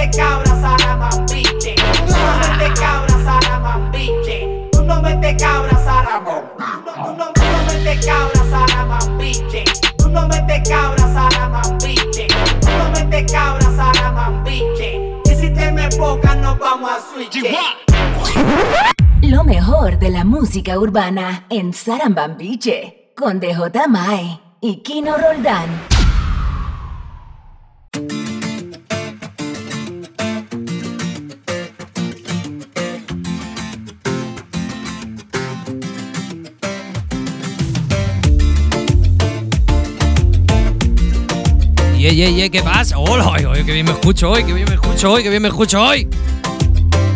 metes cabra, saramambiche. Tú no metes cabra, saramambiche. Tú no metes cabra, saramambiche. Tú no, tú no metes cabra, saramambiche. Tú no metes cabra, saramambiche. Tú no metes cabra, saramambiche. Y si te me enfocas, nos vamos a switch. Lo mejor de la música urbana en Sarambambiche con DJ Mai y Kino Roldán. Ye, ye, ye, ¿qué pasa? Hola, qué bien me escucho hoy, qué bien me escucho hoy, qué bien me escucho hoy.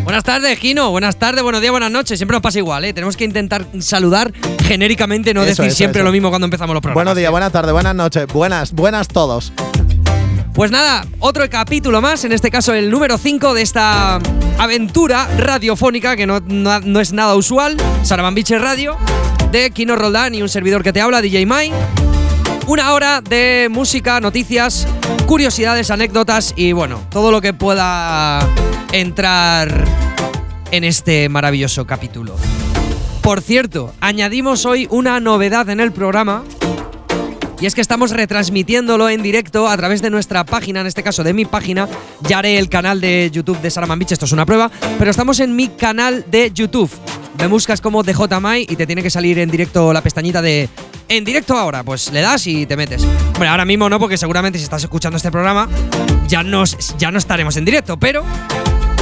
Buenas tardes, Gino. Buenas tardes, buenos días, buenas noches. Siempre nos pasa igual, ¿eh? Tenemos que intentar saludar genéricamente, no Eso, decir eso, siempre eso. lo mismo cuando empezamos los programas. Buenos días, tío. buenas tardes, buenas noches, buenas, buenas todos. Pues nada, otro capítulo más, en este caso el número 5 de esta aventura radiofónica que no, no- no es nada usual, Sarabambiche Radio, de Kino Roldán y un servidor que te habla, DJ Mai. Una hora de música, noticias, curiosidades, anécdotas y bueno, todo lo que pueda entrar en este maravilloso capítulo. Por cierto, añadimos hoy una novedad en el programa y es que estamos retransmitiéndolo en directo a través de nuestra página, en este caso de mi página. Ya haré el canal de YouTube de Salaman Beach, esto es una prueba, pero estamos en mi canal de YouTube. Me buscas como DJMai y te tiene que salir en directo la pestañita de en directo ahora. Pues le das y te metes. Hombre, ahora mismo no, porque seguramente si estás escuchando este programa ya, nos, ya no estaremos en directo, pero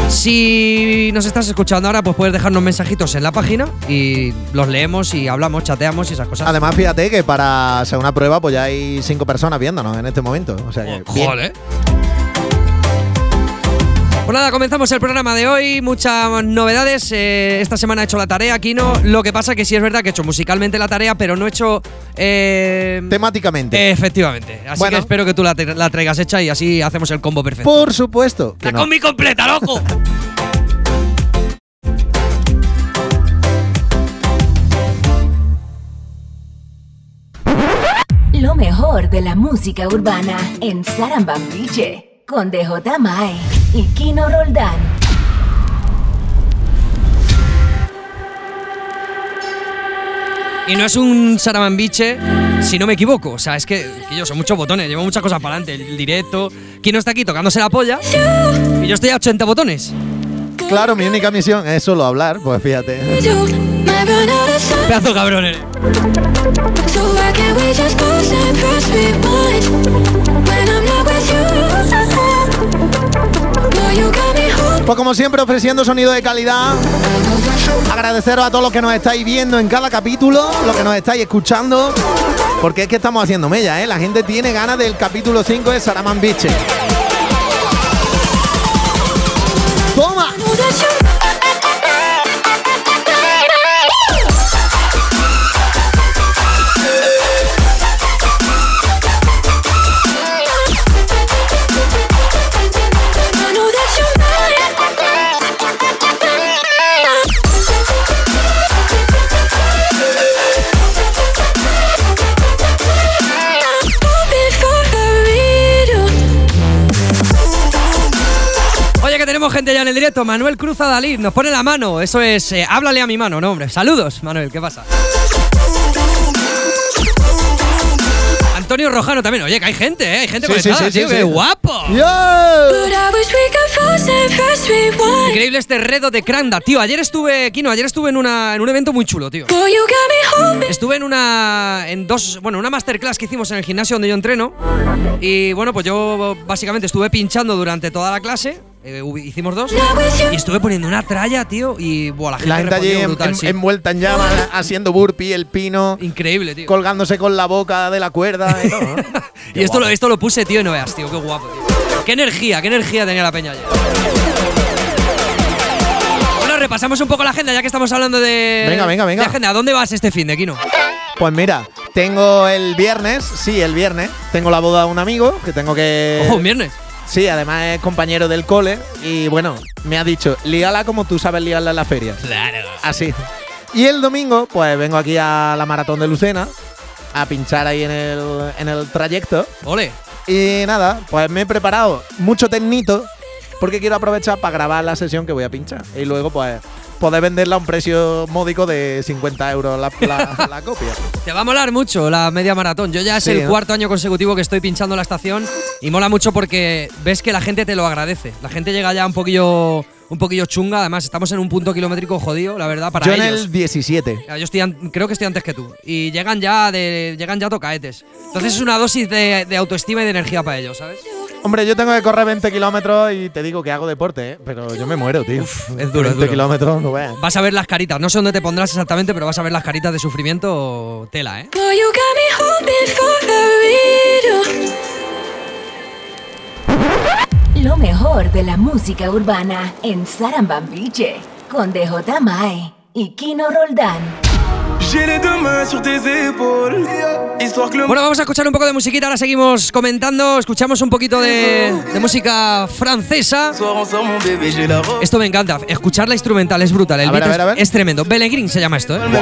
si nos estás escuchando ahora, pues puedes dejarnos mensajitos en la página y los leemos y hablamos, chateamos y esas cosas. Además, fíjate que para ser una prueba, pues ya hay cinco personas viéndonos en este momento. O sea que. bien. Pues nada, comenzamos el programa de hoy. Muchas novedades. Eh, esta semana he hecho la tarea, Kino. Lo que pasa que sí es verdad que he hecho musicalmente la tarea, pero no he hecho. eh, Temáticamente. efectivamente. Así Bueno. que espero que tú la, te- la traigas hecha y así hacemos el combo perfecto. Por supuesto. que ¡La no. combi completa, loco! Lo mejor de la música urbana en Sarambambiche con DJ Mai y Kino Roldán. Y no es un Saramambiche, si no me equivoco. O sea, es que, que yo son muchos botones, llevo muchas cosas para adelante. El directo. Kino está aquí tocándose la polla. Y yo estoy a 80 botones. Claro, mi única misión es solo hablar, pues fíjate. Pedazo cabrón eres. Pues como siempre, ofreciendo sonido de calidad. Agradeceros a todos los que nos estáis viendo en cada capítulo, los que nos estáis escuchando. Porque es que estamos haciendo mella, ¿eh? La gente tiene ganas del capítulo 5 de Saraman Biche. En el directo. Manuel Cruz Adalid nos pone la mano. Eso es, eh, háblale a mi mano, no, hombre. Saludos, Manuel, ¿qué pasa? Antonio Rojano también. Oye, que hay gente, ¿eh? Hay gente Sí, sí, conectada, sí, sí, tío. sí. ¡Qué guapo! ¡Yo! Increíble este redo de Cranda, tío. Ayer estuve, Kino, ayer estuve en, una, en un evento muy chulo, tío. Estuve en una. en dos. Bueno, una masterclass que hicimos en el gimnasio donde yo entreno. Y bueno, pues yo básicamente estuve pinchando durante toda la clase. Eh, hicimos dos. Y estuve poniendo una tralla, tío. Y buah, la gente, La gente allí respondió en- brutal, en- sí. envuelta en llamas, haciendo burpee, el pino, Increíble, tío. colgándose con la boca de la cuerda. y todo, ¿no? Y esto lo, esto lo puse, tío, y no veas, tío. Qué guapo, tío. Qué energía, qué energía tenía la peña ayer. Bueno, repasamos un poco la agenda ya que estamos hablando de. Venga, venga, venga. de agenda. ¿A dónde vas este fin de Kino? Pues mira, tengo el viernes, sí, el viernes, tengo la boda de un amigo que tengo que. Ojo, un viernes. Sí, además es compañero del cole y bueno, me ha dicho, líala como tú sabes liarla en la feria. Claro. Así. Y el domingo, pues vengo aquí a la maratón de Lucena a pinchar ahí en el, en el trayecto. Ole. Y nada, pues me he preparado mucho tecnito porque quiero aprovechar para grabar la sesión que voy a pinchar. Y luego, pues, poder venderla a un precio módico de 50 euros la, la- la copia. Te va a molar mucho la media maratón. Yo ya es Sí, el ¿no? cuarto año consecutivo que estoy pinchando la estación y mola mucho porque ves que la gente te lo agradece. La gente llega ya un poquillo, un poquillo chunga. Además, estamos en un punto kilométrico jodido, la verdad, para Yo en ellos. el 17. Ya, Yo estoy creo que estoy antes que tú. Y llegan ya de llegan ya tocaetes. Entonces es una dosis de, de autoestima y de energía para ellos, ¿sabes? Hombre, yo tengo que correr 20 kilómetros y te digo que hago deporte, ¿eh? pero yo me muero, tío. Uf, es duro, 20 es duro. kilómetros, no veas. Vas a ver las caritas. No sé dónde te pondrás exactamente, pero vas a ver las caritas de sufrimiento tela, ¿eh? Lo mejor de la música urbana en Sarambambiche con DJ Mai y Kino Roldán. J'ai les deux mains sur tes épaules, histoire que le Bueno, vamos a escuchar un poco de musiquita. Ahora seguimos comentando. Escuchamos un poquito de, de música francesa. soir ensemble, mon bébé, j'ai la robe. Esto me encanta. Escuchar la instrumental es brutal. El A beat ver, a es, ver. es tremendo. Bellegrin se llama esto, ¿eh? le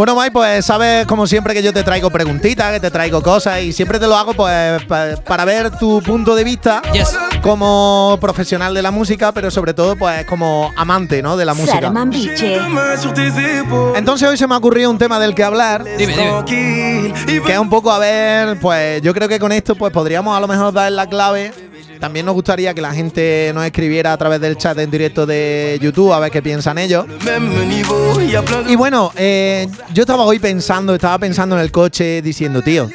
Bueno, Mai, pues sabes como siempre que yo te traigo preguntitas, que te traigo cosas y siempre te lo hago pues pa- para ver tu punto de vista Yes. como profesional de la música, pero sobre todo pues como amante, ¿no? de la música. Entonces hoy se me ha ocurrido un tema del que hablar, Dime, que es un poco a ver, pues yo creo que con esto pues podríamos a lo mejor dar la clave. También nos gustaría que la gente nos escribiera a través del chat en directo de YouTube a ver qué piensan ellos. Y bueno, eh, yo estaba hoy pensando, estaba pensando en el coche diciendo, tío,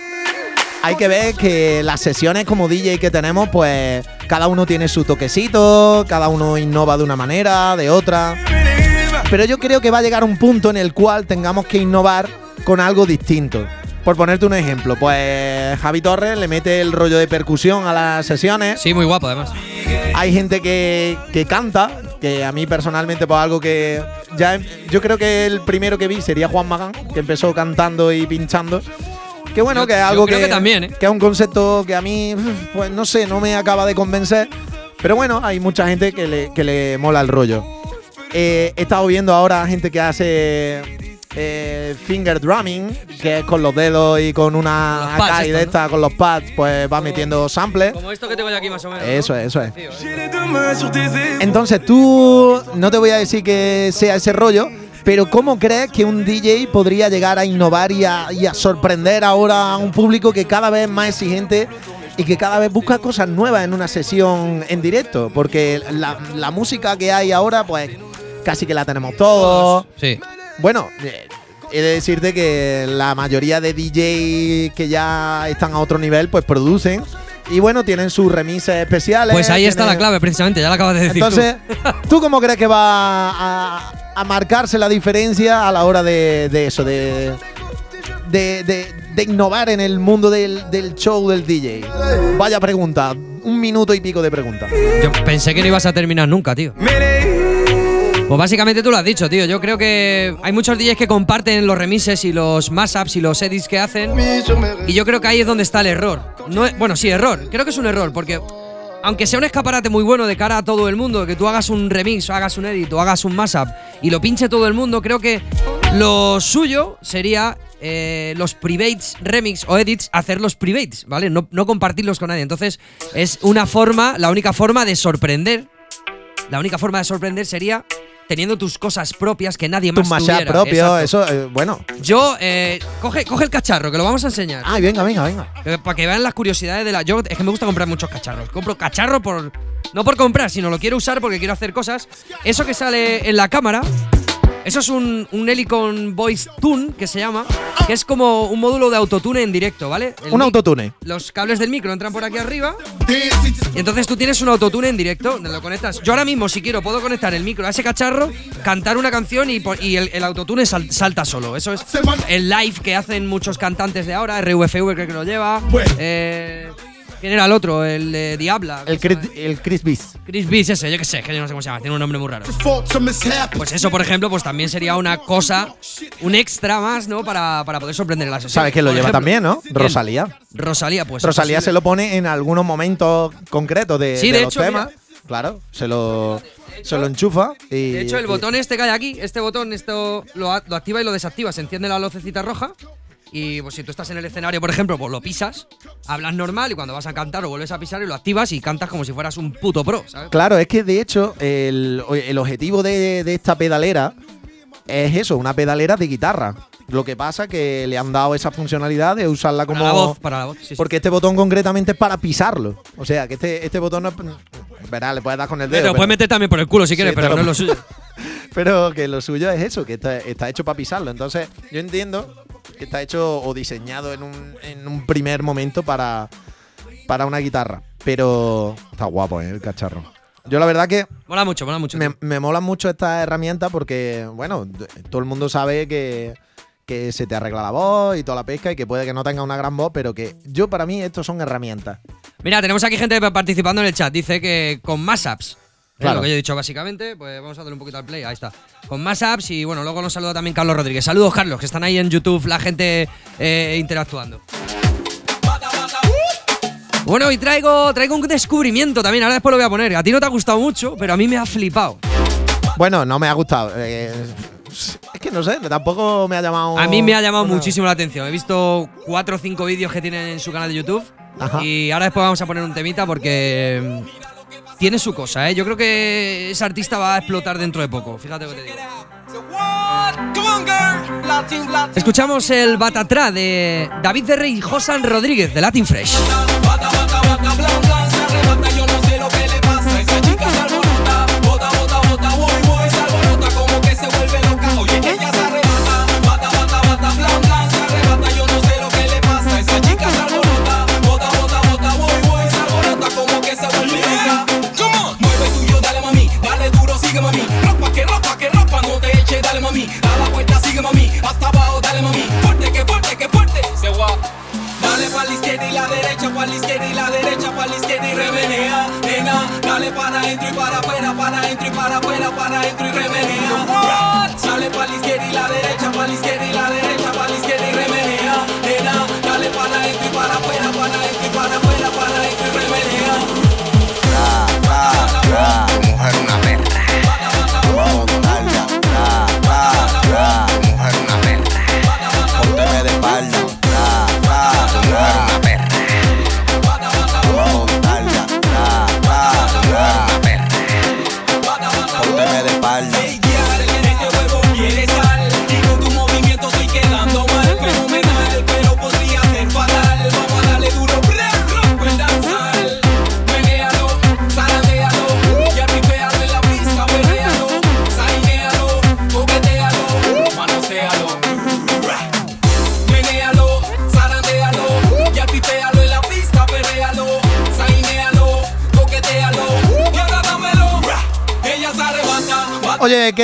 hay que ver que las sesiones como DJ que tenemos, pues cada uno tiene su toquecito, cada uno innova de una manera, de otra. Pero yo creo que va a llegar un punto en el cual tengamos que innovar con algo distinto. Por ponerte un ejemplo, pues Javi Torres le mete el rollo de percusión a las sesiones. Sí, muy guapo además. Hay gente que, que canta, que a mí personalmente, pues algo que. ya Yo creo que el primero que vi sería Juan Magán, que empezó cantando y pinchando. Que bueno, Yo- que es algo creo que, que también, ¿eh? que es un concepto que a mí, pues no sé, no me acaba de convencer. Pero bueno, hay mucha gente que le, que le mola el rollo. Eh, he estado viendo ahora gente que hace eh, finger drumming, que es con los dedos y con una pads acá y de esta, con los pads, pues va metiendo samples. Como esto que tengo yo aquí más o menos. ¿no? Eso es, eso es. ¿eh? Entonces tú, no te voy a decir que sea ese rollo, pero ¿cómo crees que un DJ podría llegar a innovar y a, y a sorprender ahora a un público que cada vez es más exigente y que cada vez busca cosas nuevas en una sesión en directo? Porque la, la música que hay ahora, pues casi que la tenemos todos. Sí. Bueno, eh, he de decirte que la mayoría de DJs que ya están a otro nivel, pues producen. Y bueno, tienen sus remises especiales. Pues ahí está la clave, precisamente, ya la acabas de decir tú. entonces, tú. cómo crees que va a, a marcarse la diferencia a la hora de, de eso, de, de, de- de innovar en el mundo del, del show del DJ? Vaya pregunta, un minuto y pico de pregunta. Yo pensé que no ibas a terminar nunca, tío. Pues básicamente tú lo has dicho, tío. Yo creo que hay muchos DJs que comparten los remises y los mashups y los edits que hacen. Y yo creo que ahí es donde está el error. No es- bueno, sí, error. Creo que es un error, porque aunque sea un escaparate muy bueno de cara a todo el mundo, que tú hagas un remix o hagas un edit o hagas un mashup y lo pinche todo el mundo, creo que lo suyo sería eh, los privates remix o edits, hacerlos privates, ¿vale? No compartirlos con nadie. Entonces, es una forma, la única forma de sorprender. La única forma de sorprender sería teniendo tus cosas propias que nadie Tu más mashup tuviera. propio, Exacto. eso, eh, bueno. Yo, eh, coge, coge el cacharro, que lo vamos a enseñar. Ay, venga, venga, venga. Eh, Para que vean las curiosidades de la. Yo es que me gusta comprar muchos cacharros. Compro cacharro por. No por comprar, sino lo quiero usar porque quiero hacer cosas. Eso que sale en la cámara Eso es un, un Helicon Voice Tune que se llama, que es como un módulo de autotune en directo, ¿vale? El Un autotune. Los cables del micro entran por aquí arriba y entonces tú tienes un autotune en directo, lo conectas. Yo ahora mismo, si quiero, puedo conectar el micro a ese cacharro, cantar una canción y, el, el autotune sal- salta solo. Eso es el live que hacen muchos cantantes de ahora, RVFV creo que lo lleva. Eh, ¿Quién era el otro? El de Diabla. El Chris, el Chris Beast. Chris Beast ese, yo qué sé, que no sé cómo se llama, tiene un nombre muy raro. Pues eso, por ejemplo, pues también sería una cosa, un extra más, ¿no? Para, para poder sorprender en la sesión. ¿Sabes quién lo lleva ejemplo, también, no? Rosalía. Rosalía, pues. Rosalía se lo pone en algunos momentos concretos de, Sí, de de los temas. mira. Claro, se lo, se lo enchufa y. De hecho, el y- botón este que hay aquí, este botón, esto lo, a- lo activa y lo desactiva. Se enciende la lucecita roja. Y pues si tú estás en el escenario, por ejemplo, pues lo pisas, hablas normal y cuando vas a cantar lo vuelves a pisar y lo activas y cantas como si fueras un puto pro, ¿sabes? Claro, es que de hecho el, el objetivo de, de esta pedalera es eso, una pedalera de guitarra. Lo que pasa que le han dado esa funcionalidad de usarla como Para la voz, para la voz. sí, sí. porque este botón concretamente es para pisarlo. O sea, que este, este botón no es verá, le puedes dar con el Te dedo. lo puedes meter también por el culo si quieres, Sí, pero no es lo suyo. Pero que lo suyo es eso, que está, está hecho para pisarlo. Entonces, yo entiendo que está hecho o diseñado en un, en un primer momento para, para una guitarra. Pero está guapo, ¿eh? El cacharro. Yo la verdad que Mola mucho, mola mucho. me, me mola mucho esta herramienta porque, bueno, todo el mundo sabe que, que se te arregla la voz y toda la pesca y que puede que no tenga una gran voz, pero que yo para mí estos son herramientas. Mira, tenemos aquí gente participando en el chat. Dice que con más apps. Es Claro. lo que yo he dicho básicamente. Pues vamos a darle un poquito al play. Ahí está. Con más apps y bueno, luego nos saluda también Carlos Rodríguez. Saludos, Carlos, que están ahí en YouTube la gente eh, interactuando. Bueno, y traigo, traigo un descubrimiento también. Ahora después lo voy a poner. A ti no te ha gustado mucho, pero a mí me ha flipado. Bueno, no me ha gustado. eh, es que no sé, tampoco me ha llamado. A mí me ha llamado una- muchísimo la atención. He visto cuatro o cinco vídeos que tienen en su canal de YouTube. Ajá. Y ahora después vamos a poner un temita porque mm, tiene su cosa, ¿eh? Yo creo que ese artista va a explotar dentro de poco. Fíjate lo que te digo. Escuchamos el Batatrá de David de Rey y Josan Rodríguez de Latin Fresh. Dale pa' la izquierda y la derecha, pa' la izquierda y la derecha, pa' la izquierda y remenea, nena. Dale para adentro y para afuera, para adentro y para afuera, para adentro y remenea. Dale pa' la izquierda y la derecha, pa' la izquierda y la derecha,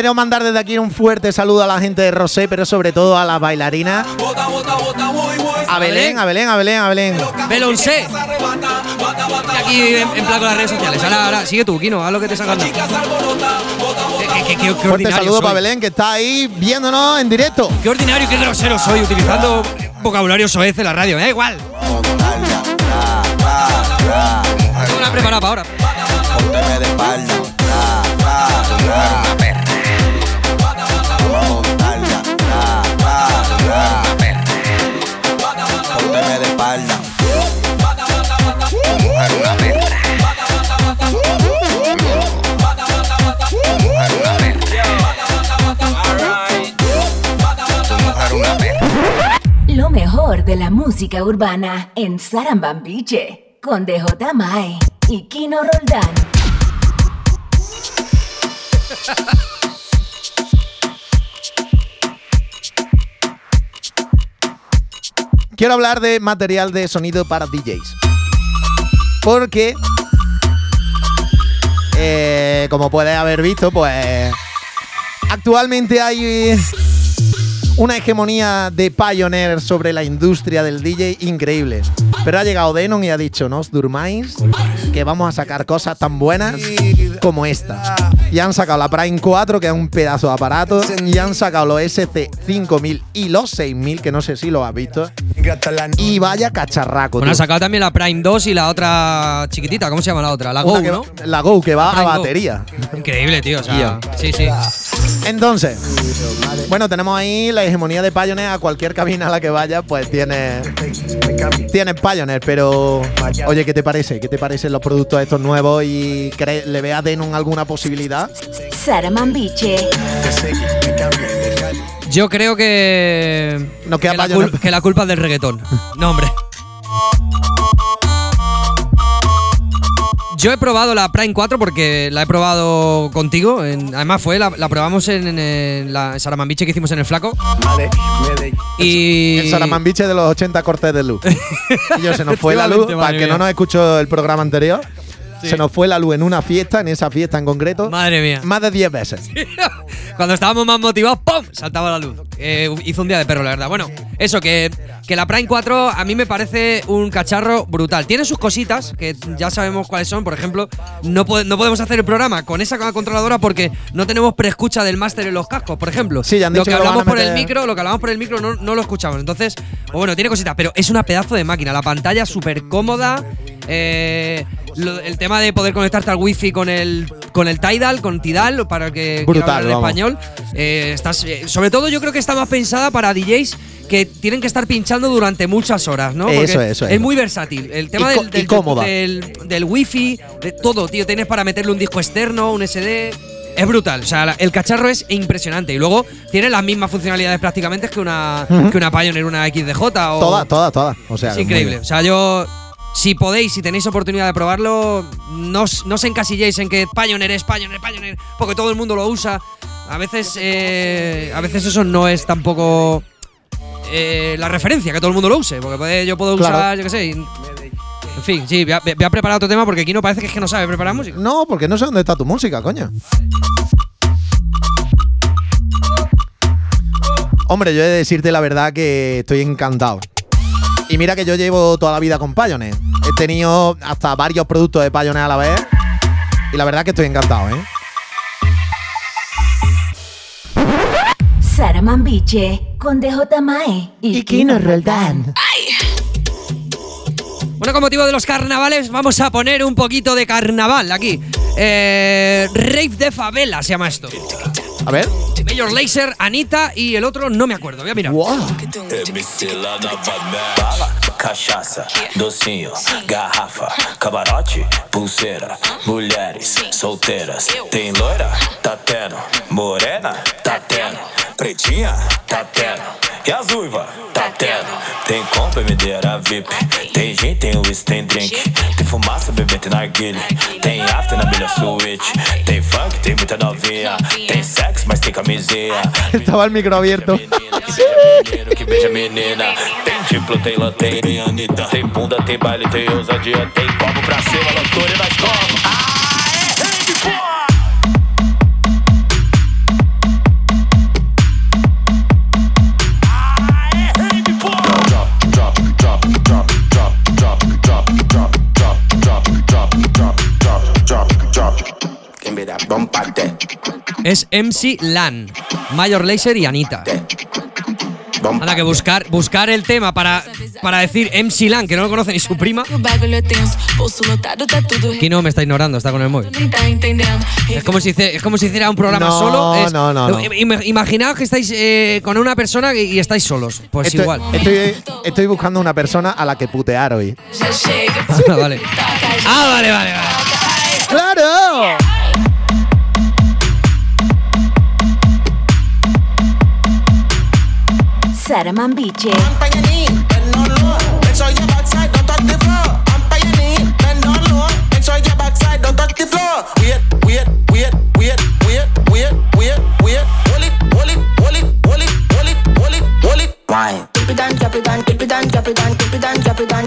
quiero mandar desde aquí un fuerte saludo a la gente de Rosé, pero sobre todo a las bailarinas. Bota, bota, bota, voy, voy. A Belén, a Belén, a Belén, a Belén. Beloncé. Aquí en, en plan con las redes sociales. Ahora, ahora, sigue tú, Kino, haz lo que te Qué, qué, qué, qué Fuerte saludo soy. para Belén, que está ahí viéndonos en directo. Qué ordinario y qué grosero soy utilizando vocabulario soez en la radio. Me da igual. Tengo una preparada para ahora. Mejor de la música urbana en Sarambambiche con DJ Mae y Kino Roldán. Quiero hablar de material de sonido para DJs. Porque, eh, como puedes haber visto, pues actualmente hay una hegemonía de Pioneer sobre la industria del DJ increíble. Pero ha llegado Denon y ha dicho, no os durmáis, que vamos a sacar cosas tan buenas como esta. Y han sacado la Prime 4, que es un pedazo de aparato, y han sacado los SC5000 y los 6000, que no sé si lo has visto. Y vaya cacharraco. Bueno, ha tío. sacado también la Prime 2 y la otra chiquitita. ¿Cómo se llama la otra? La Go, ¿no? La Go, que va a batería. Increíble, tío. O sea, Tío. sí, sí. Entonces, bueno, tenemos ahí la hegemonía de Pioneer. A cualquier cabina a la que vaya, pues tiene, tiene Pioneer. Pero, oye, ¿qué te parece? ¿Qué te parecen los productos estos nuevos? ¿Y le ve a Denon alguna posibilidad? Sara Mambiche, Yo creo que. Nos queda que, la que la culpa es del reggaetón. No, hombre. Yo he probado la Prime 4 porque la he probado contigo. en- además, fue la, la probamos en, en, en la Saramambiche que hicimos en el Flaco. Y. El Saramambiche de los 80 cortes de luz. y yo se nos fue la luz, para que no nos escuchó el programa anterior, se nos fue la luz en una fiesta, en esa fiesta en concreto, Madre mía. más de 10 veces. Cuando estábamos más motivados, ¡pum! Saltaba la luz. Eh, hizo un día de perro, la verdad. Bueno, eso, que, que la Prime 4 a mí me parece un cacharro brutal. Tiene sus cositas, que ya sabemos cuáles son. Por ejemplo, no, no podemos hacer el programa con esa controladora porque no tenemos preescucha del máster en los cascos, por ejemplo. Sí, ya han lo dicho que que lo hablamos por el micro, lo que hablamos por el micro no, no lo escuchamos. Entonces, pues bueno, tiene cositas, pero es una pedazo de máquina. La pantalla súper cómoda. eh, lo- el tema de poder conectarte al wifi con el con el Tidal, con Tidal, para que Brutal, hablar en español. Eh, estás, eh, sobre todo yo creo que está más pensada para DJs que tienen que estar pinchando durante muchas horas, ¿no? Porque Eso es, eso es. muy versátil. El tema del, del, del, del wifi, de todo, tío. Tienes para meterle un disco externo, un SD. Es brutal, o sea, el cacharro es impresionante y luego tiene las mismas funcionalidades prácticamente que una, que una Pioneer, una XDJ o, Todas, todas, todas. O sea, es increíble. O sea, yo. Si podéis, si tenéis oportunidad de probarlo, no, os- no os encasilléis en que Pioneer es Pioneer, Pioneer, porque todo el mundo lo usa. A veces, eh, a veces eso no es tampoco eh, la referencia, que todo el mundo lo use. Porque puede- yo puedo Claro. usar, yo qué sé. y- En fin, sí, voy a, voy a preparar otro tema porque aquí no parece que es que no sabe preparar música. No, porque no sé dónde está tu música, coño. Hombre, yo he de decirte la verdad que estoy encantado. Y mira que yo llevo toda la vida con Pioneer. He tenido hasta varios productos de Pioneer a la vez. Y la verdad que estoy encantado, ¿eh? Sara Mambiche con DJ Mae y, Kino Roldán. Bueno, con motivo de los carnavales, vamos a poner un poquito de carnaval aquí. Eh, Rave de favela se llama esto. A ver. Major Laser, Anita y el otro no me acuerdo. Voy a mirar. Wow. Cachaça, docinho, garrafa, camarote, pulseira, mulheres solteiras. Tem loira? Tá tendo. Morena? Tá tendo. Pretinha? Tá tendo. E as uivas? Tá tendo. Tem compra, medeira VIP. Tem gin, tem whisky, tem drink. Tem fumaça, bebê, tem narguilha. Tem after na melhor suíte. Tem funk, tem muita novinha. Tem sexo, mas tem camisinha. Estaba el micro abierto. Que beija menino, que beija menina. Tem diplo, tem lã, tem Anitta. Tem bunda, tem baile, tem ousadia. Tem copo pra cima, loucura e nós como. Es MC Lan, Major Laser y Anita. Anda, que buscar, buscar el tema para, para decir MC Lan, que no lo conoce ni su prima. Aquí no me está ignorando, está con el móvil. Es como si, es como si hiciera un programa No, solo. es- no, no, no. Im- Imaginaos que estáis eh, con una persona y, estáis solos. Pues Estoy, igual. estoy, estoy buscando una persona a la que putear hoy. Ah, vale. Ah, vale, vale, vale. ¡Claro! Sara Mambiche. Why? Keep it down, keep it down, keep it down, keep it down, keep it down, keep it down.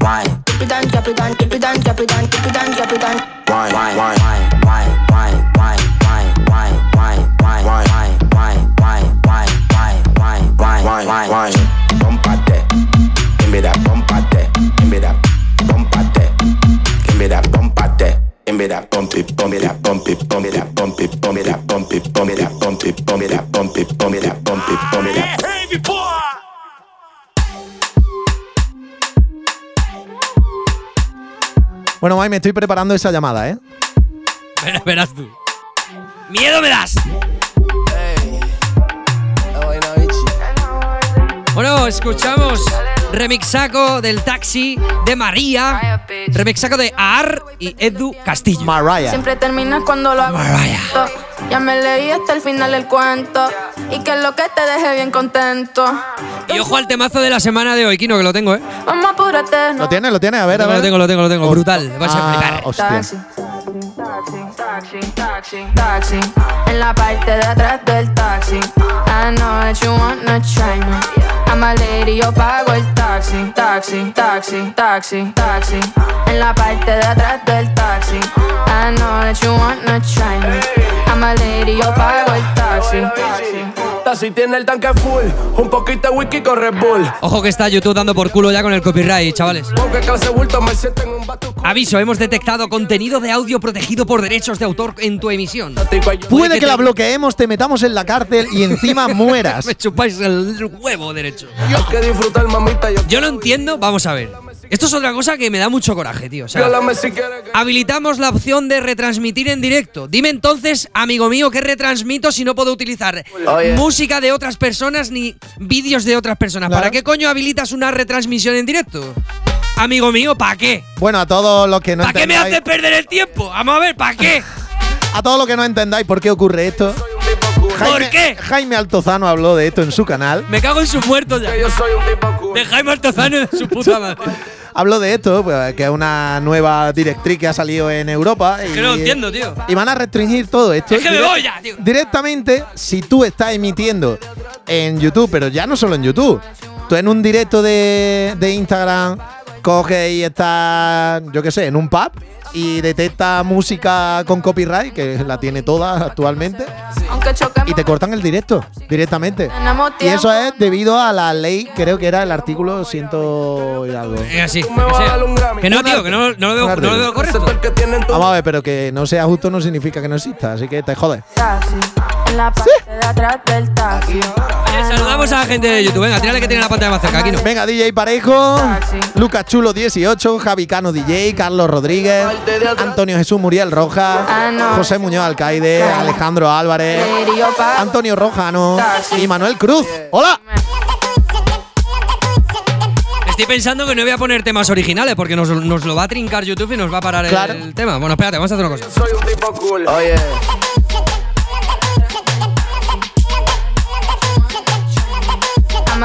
Why? Keep it down, keep it down, keep it down, keep it down, keep it down, keep it down, keep it down. Why? Why? Why? that bump it, bump it, that bump it, bump it, that bump it, bump it, that bump boy. Bueno, May, me estoy preparando esa llamada, ¿eh? Verás tú. ¡Miedo me das! Bueno, escuchamos remixaco del taxi de María, remixaco de Ar y Edu Castillo. Mariah. Siempre terminas cuando lo hago. Mariah. Ya me leí hasta el final del cuento. Y que es lo que te deje bien contento. Y ojo al temazo de la semana de hoy, Kino, que lo tengo, ¿eh? Vamos, apúrate. ¿Lo tienes? ¿Lo tienes? A ver, a Lo ver. tengo, lo tengo, lo tengo. Brutal. Vas a Ah, flipar. hostia. Taxi. Taxi, taxi, taxi. En la parte de atrás del taxi. I know that you wanna try me. Lady, yo pago el taxi. Taxi, taxi, taxi, taxi. En la parte de atrás del taxi. I know that you wanna try me. I'm a lady, yo pago el taxi. Si tiene el tanque full, un poquito de whisky con Red Bull. Ojo que está YouTube dando por culo ya con el copyright, chavales. Aviso, hemos detectado contenido de audio protegido por derechos de autor en tu emisión. Puede que la bloqueemos, te metamos en la cárcel y encima mueras. Me chupáis el huevo derecho. Yo no entiendo, vamos a ver. Esto es otra cosa que me da mucho coraje, tío. O sea, habilitamos la opción de retransmitir en directo. Dime entonces, amigo mío, ¿qué retransmito si no puedo utilizar Oye. música de otras personas ni vídeos de otras personas? Claro. ¿Para qué coño habilitas una retransmisión en directo? Amigo mío, ¿para qué? Bueno, a todos los que no ¿Para qué me haces perder el tiempo? Vamos a ver, ¿para qué? a todos los que no entendáis por qué ocurre esto. Jaime, qué? Jaime Altozano habló de esto en su canal. Me cago en sus muertos ya. que yo soy un tipo cool. De Jaime Altozano de su puta madre. Habló de esto, pues, que es una nueva directriz que ha salido en Europa. Que y, no lo entiendo, tío. Y van a restringir todo esto. Es que me voy ya, tío. Directamente, si tú estás emitiendo en YouTube, pero ya no solo en YouTube, tú en un directo de, de Instagram coges y estás, yo qué sé, en un pub y detecta música con copyright, que la tiene toda actualmente, y te cortan el directo directamente. Y eso es debido a la ley, creo que era el artículo ciento y algo. Es así. Que no, tío, que no, no lo veo, no lo veo correcto. Vamos a ver, pero que no sea justo no significa que no exista, así que te jodes. En la parte de atrás del taxi. Oye, saludamos a la gente de YouTube. Venga, tírale que tiene la pantalla más cerca. Aquí no. Venga, DJ Parejo, Lucas Chulo 18, Javi Cano DJ, Carlos Rodríguez, Antonio Jesús Muriel Roja, José Muñoz Alcaide, Alejandro Álvarez. Antonio Rojano y Manuel Cruz. ¡Hola! Estoy pensando que no voy a poner temas originales porque nos, nos lo va a trincar YouTube y nos va a parar el- Claro. el, tema. Bueno, espérate, vamos a hacer una cosa. Soy un tipo cool. Oye.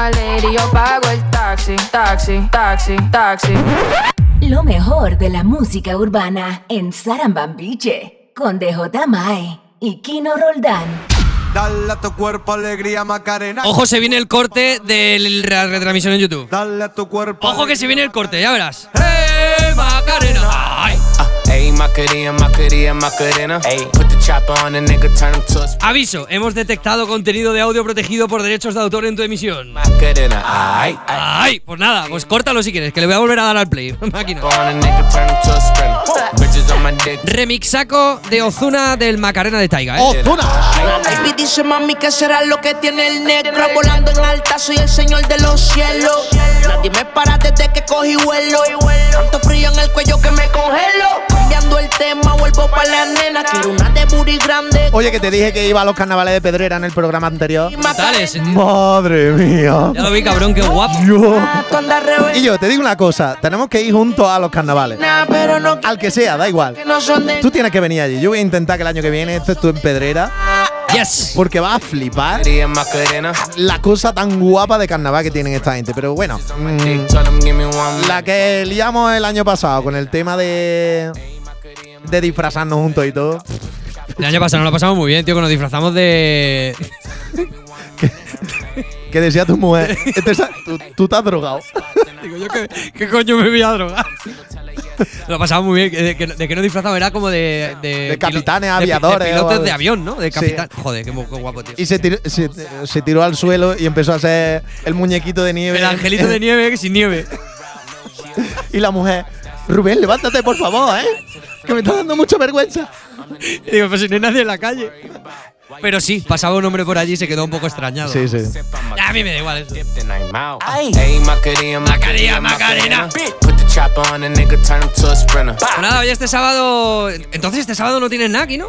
A lady, yo pago el taxi, taxi, taxi, taxi. Lo mejor de la música urbana en Sarambambiche con DJ Mae y Kino Roldán. Dale a tu cuerpo alegría, Macarena. Ojo, se viene el corte de la retransmisión en YouTube. Dale a tu cuerpo. Ojo que se viene el corte, ya verás. ¡Eh, Macarena! ¡Ay! Ayy, Macarena, Macarena, Macarena. Ayy, put the chopper on the nigga, turn him to a Aviso, hemos detectado contenido de audio protegido por derechos de autor en tu emisión. Macarena. Ayy, ayy. Ay, pues nada, pues córtalo si quieres, que le voy a volver a dar al play. Máquina. Remixaco de Ozuna del Macarena de Taiga, ¿eh? ¡Ozuna! Baby dice mami que será lo que tiene el negro Volando en alta soy el señor de los cielos Nadie me para desde que cogí vuelo Tanto frío en el cuello que me congelo Cambiando el tema vuelvo para la nena Quiero una de booty grande Oye, que te dije que iba a los carnavales de Pedrera en el programa anterior. Totales. Madre mía. Ya lo vi, cabrón, qué guapo. Yo. Rebelde Y yo, te digo una cosa, tenemos que ir juntos a los carnavales. pero no Al que sea, da igual. que no son de Tú tienes que venir allí. Yo voy a intentar que el año que viene estés tú en Pedrera. Yes. Porque vas a flipar la cosa tan guapa de carnaval que tienen esta gente. Pero bueno, mm, la que liamos el año pasado con el tema de, de disfrazarnos juntos y todo. El año pasado nos lo pasamos muy bien, tío, que nos disfrazamos de. que decía tu mujer, este tú, tú estás drogado. Digo yo, ¿qué, qué coño me voy a drogar? Lo pasaba muy bien. De que, de que no disfrazaba era como de. De, De capitanes, aviadores De pilotos de avión, ¿no? De Sí. capitán. Joder, qué, guapo, tío. Y se tiró, se, se tiró al suelo y empezó a hacer el muñequito de nieve. El angelito de nieve sin nieve. Y la mujer, Rubén, levántate por favor, ¿eh? Que me está dando mucha vergüenza. Y digo, pues si no hay nadie en la calle. Pero sí, pasaba un hombre por allí y se quedó un poco extrañado. Sí, sí. A mí me da igual eso. Hey, Macarena, Macarena, Pues nada, hoy este sábado. Entonces, este sábado no tienes nada aquí, ¿no?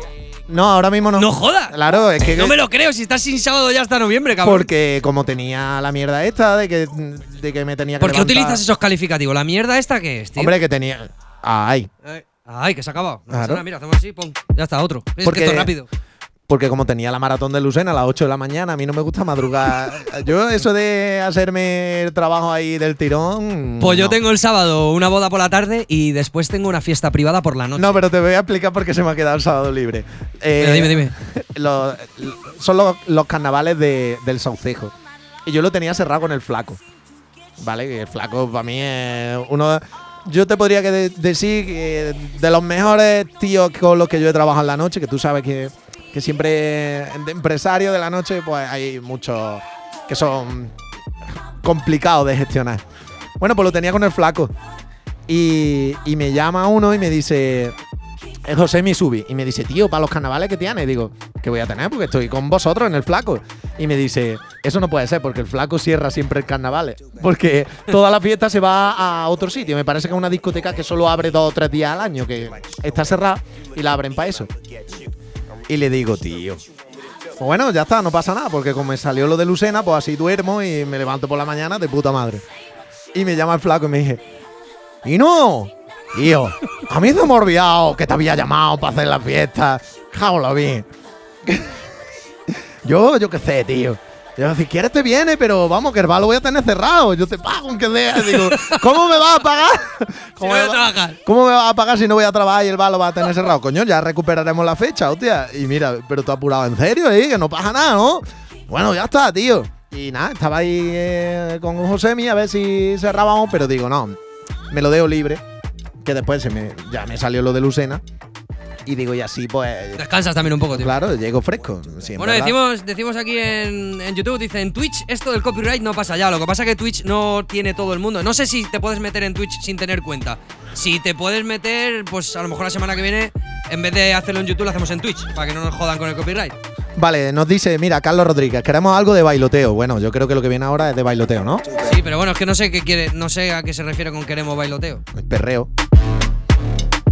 No, ahora mismo no. No jodas. Claro, es que. No me lo creo, si estás sin sábado ya hasta noviembre, cabrón. Porque como tenía la mierda esta de que, de que me tenía que ¿Por qué levantar- utilizas esos calificativos? ¿La mierda esta qué es, tío? Hombre, que tenía. Ay. Ay, Ay, que se ha acabado. No pasa Claro. nada, mira, hacemos así, pum. Ya está, otro. Es Porque- que esto es rápido. Porque como tenía la maratón de Lucena a las 8 de la mañana, a mí no me gusta madrugar. yo eso de hacerme el trabajo ahí del tirón. Pues yo tengo el sábado una boda por la tarde y después tengo una fiesta privada por la noche. No, pero te voy a explicar por qué se me ha quedado el sábado libre. Eh, dime, dime. son los, los carnavales de- del Saucejo. Y yo lo tenía cerrado con el flaco. ¿Vale? Que el flaco para mí es uno. Yo te podría que de- decir que de los mejores tíos con los que yo he trabajado en la noche, que tú sabes que, que siempre de empresario de la noche, pues hay muchos que son complicados de gestionar. Bueno, pues lo tenía con el flaco. Y, y me llama uno y me dice, es José Misubi. Y me dice, tío, para los carnavales que tienes. Y digo, ¿qué voy a tener? Porque estoy con vosotros en el flaco. Y me dice, eso no puede ser, porque el flaco cierra siempre el carnaval. Porque toda la fiesta se va a otro sitio. Me parece que es una discoteca que solo abre dos o tres días al año, que está cerrada y la abren para eso. Y le digo, tío. Pues bueno, ya está, no pasa nada, porque como me salió lo de Lucena, pues así duermo y me levanto por la mañana de puta madre. Y me llama el flaco y me dice, y no, tío, a mí se me ha olvidado que te había llamado para hacer la fiesta. Jábalo bien. yo, yo qué sé, tío. Yo, si quieres te viene, pero vamos, que el bar lo voy a tener cerrado. Yo te pago aunque sea. Digo, ¿cómo me vas a pagar? ¿Cómo, voy me a trabajar. ¿Cómo me vas a pagar si no voy a trabajar y el bar lo va a tener cerrado? Coño, ya recuperaremos la fecha, hostia. Y mira, pero tú apurado en serio, ¿eh? Que no pasa nada, ¿no? Bueno, ya está, tío. Y nada, estaba ahí eh, con Josemi a ver si cerrábamos, pero digo, no, me lo dejo libre. Que después se me, ya me salió lo de Lucena. Y digo, y así pues. Descansas también un poco, tío. Claro, llego fresco. Bueno, decimos, decimos aquí en, en YouTube, dice, en Twitch esto del copyright no pasa ya. Lo que pasa es que Twitch no tiene todo el mundo. No sé si te puedes meter en Twitch sin tener cuenta. Si te puedes meter, pues a lo mejor la semana que viene, en vez de hacerlo en YouTube, lo hacemos en Twitch, para que no nos jodan con el copyright. Vale, nos dice, mira, Carlos Rodríguez, queremos algo de bailoteo. Bueno, yo creo que lo que viene ahora es de bailoteo, ¿no? Sí, pero bueno, es que no sé qué quiere, no sé a qué se refiere con queremos bailoteo. El perreo.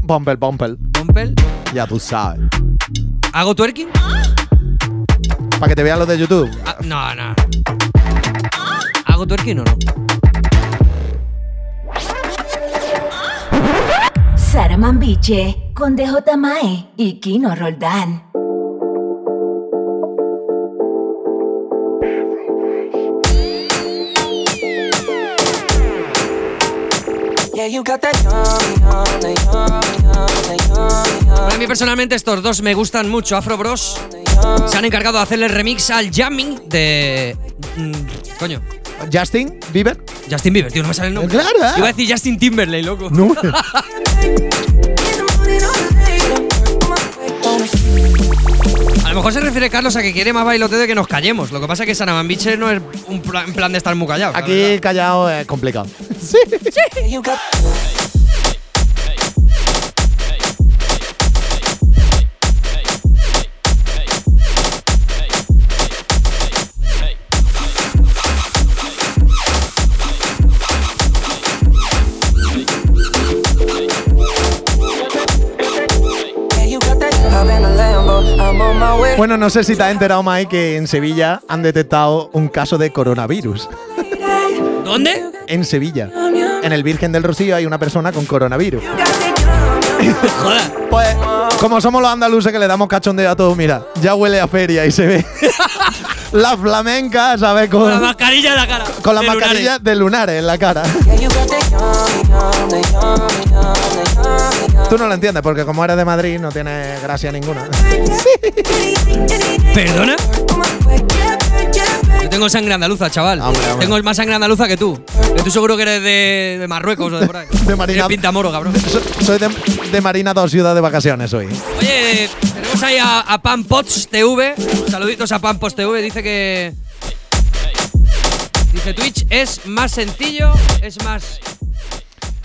Bumper, bumper. Ya tú sabes. ¿Hago twerking? Para que te vean los de YouTube. Ah, no, no. ¿Hago twerking o no? Sara Mambiche con DJ Mae y Kino Roldán. Yeah, you got that yummy, yummy, yummy, yummy, yummy, Bueno, a mí personalmente estos dos me gustan mucho. Afro Bros se han encargado de hacerle el remix al Jamming de... mm, coño. Justin Bieber. Justin Bieber, tío, no me sale el nombre. Claro, ¿eh? Iba a decir Justin Timberlake, loco. No. A lo mejor se refiere Carlos a que quiere más bailoteo de que nos callemos. Lo que pasa es que Sanamambiche no es un pla- en plan de estar muy callado. Aquí callado es complicado. Yeah, you Bueno, no sé si te has enterado, Mike, que en Sevilla han detectado un caso de coronavirus. ¿Dónde? En Sevilla. En el Virgen del Rocío hay una persona con coronavirus. Joder. Pues, como somos los andaluces que le damos cachondeo a todo, mira, ya huele a feria y se ve la flamenca, ¿sabes? Con, Con la mascarilla en la cara. con las de lunares. mascarillas de lunares en la cara. Tú no lo entiendes porque como eres de Madrid no tiene gracia ninguna. ¿Perdona? Yo tengo sangre andaluza, chaval. Tengo más sangre andaluza que tú. Que tú seguro que eres de, de Marruecos o de por ahí. De Marina- pintamoro, cabrón. So- Soy de, de Marina dos ciudad de vacaciones hoy. Oye, tenemos ahí a, a Pampots TV. Saluditos a Pampots TV. Dice que. Dice Twitch es más sencillo, es más.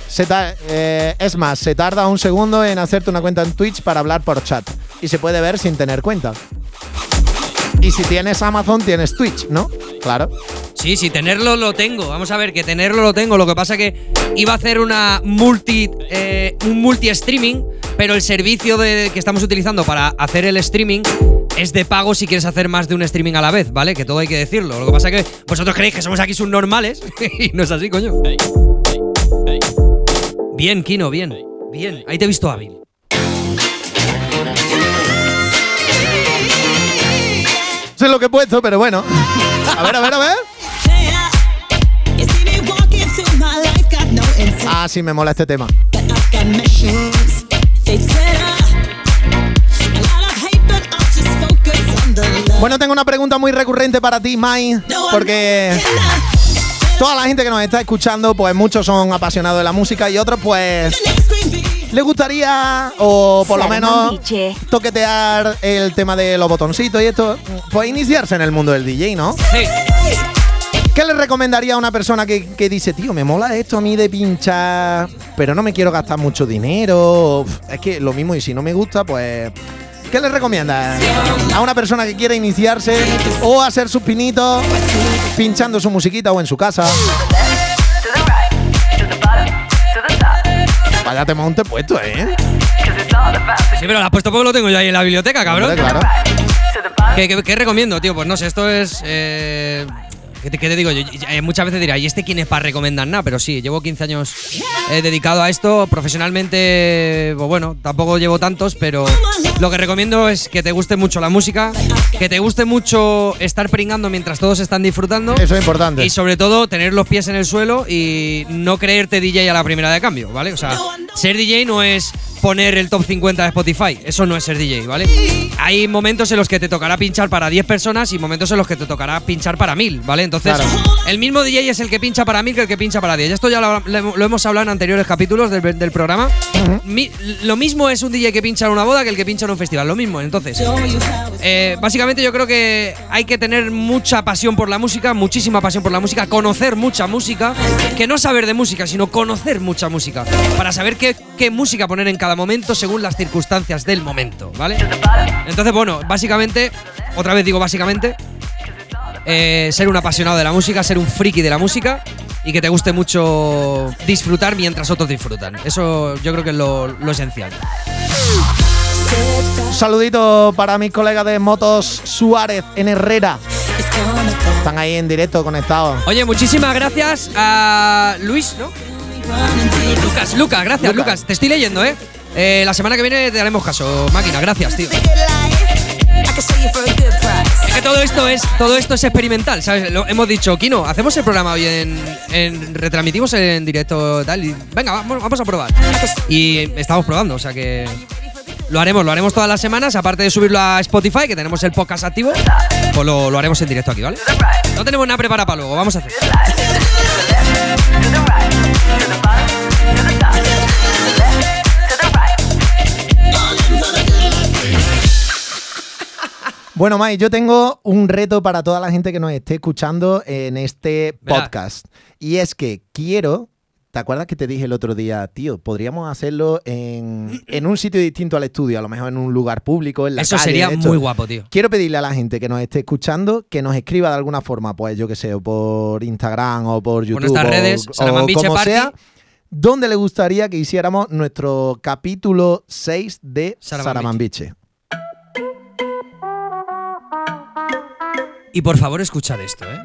Se eh, es más, se tarda un segundo en hacerte una cuenta en Twitch para hablar por chat. Y se puede ver sin tener cuenta. Y si tienes Amazon, tienes Twitch, ¿no? Claro. Sí, sí, tenerlo lo tengo. Vamos a ver, que tenerlo lo tengo. Lo que pasa que iba a hacer una multi. eh, un multi-streaming, pero el servicio de- que estamos utilizando para hacer el streaming es de pago si quieres hacer más de un streaming a la vez, ¿vale? Que todo hay que decirlo. Lo que pasa que vosotros creéis que somos aquí subnormales y no es así, coño. Bien, Kino, bien. Bien. Ahí te he visto hábil. Sé lo que he puesto, pero bueno. A ver, a ver, a ver. Ah, sí, me mola este tema. Bueno, tengo una pregunta muy recurrente para ti, Mai, porque toda la gente que nos está escuchando, pues muchos son apasionados de la música y otros, pues, le gustaría, o por lo menos, toquetear el tema de los botoncitos y esto, pues iniciarse en el mundo del DJ, ¿no? Sí. ¿Qué le recomendaría a una persona que, que dice, tío, me mola esto a mí de pinchar, pero no me quiero gastar mucho dinero? Es que lo mismo, y si no me gusta, pues. ¿Qué le recomienda a una persona que quiere iniciarse o hacer sus pinitos pinchando su musiquita o en su casa? Vaya te monte puesto, ¿eh? Sí, pero lo has puesto porque lo tengo yo ahí en la biblioteca, cabrón. Claro. ¿Qué, qué- qué recomiendo, tío? Pues no sé, esto es. eh, ¿qué, te, qué te digo yo? Eh, muchas veces dirá, ¿y este quién es para recomendar nada? Pero sí, llevo 15 años eh, dedicado a esto. Profesionalmente, pues bueno, tampoco llevo tantos, pero lo que recomiendo es que te guste mucho la música, que te guste mucho estar pringando mientras todos están disfrutando. Eso es importante. Y sobre todo, tener los pies en el suelo y no creerte DJ a la primera de cambio, ¿vale? O sea, ser DJ no es poner el top 50 de Spotify, eso no es ser DJ, ¿vale? Hay momentos en los que te tocará pinchar para 10 personas y momentos en los que te tocará pinchar para 1000, ¿vale? Entonces, Claro. el mismo DJ es el que pincha para 1000 que el que pincha para 10. Esto ya lo, lo- hemos hablado en anteriores capítulos del, del programa. Mi- lo mismo es un DJ que pincha en una boda que el que pincha en un festival, lo mismo. Entonces, eh, básicamente yo creo que hay que tener mucha pasión por la música, muchísima pasión por la música, conocer mucha música, que no saber de música, sino conocer mucha música, para saber qué, qué música poner en cada momento según las circunstancias del momento, ¿vale? Entonces, bueno, básicamente, otra vez digo básicamente, eh, ser un apasionado de la música, ser un friki de la música y que te guste mucho disfrutar mientras otros disfrutan. Eso yo creo que es lo, lo esencial. Un saludito para mis colegas de Motos Suárez en Herrera. Están ahí en directo conectados. Oye, muchísimas gracias a Luis, ¿no? Lucas, Lucas, gracias, Lucas. Te estoy leyendo, ¿eh? Eh, La semana que viene te haremos caso, máquina. Gracias, tío. Es que todo esto es todo esto es experimental, ¿sabes? Lo, hemos dicho, Kino, hacemos el programa hoy en, retransmitimos en directo tal venga, vamos, vamos a probar. Y estamos probando, o sea que lo haremos, lo haremos todas las semanas, aparte de subirlo a Spotify, que tenemos el podcast activo, pues lo, lo haremos en directo aquí, ¿vale? No tenemos nada preparado para luego, vamos a hacer. Bueno, Mai, yo tengo un reto para toda la gente que nos esté escuchando en este Verá. podcast. Y es que quiero. ¿Te acuerdas que te dije el otro día, tío? Podríamos hacerlo en, en un sitio distinto al estudio, a lo mejor en un lugar público, en la Eso calle, sería esto. muy guapo, tío. Quiero pedirle a la gente que nos esté escuchando que nos escriba de alguna forma, pues yo que sé, o por Instagram o por YouTube. nuestras o- redes, o como Party. sea, donde le gustaría que hiciéramos nuestro capítulo 6 de Salaman Y por favor, escuchad esto, ¿eh?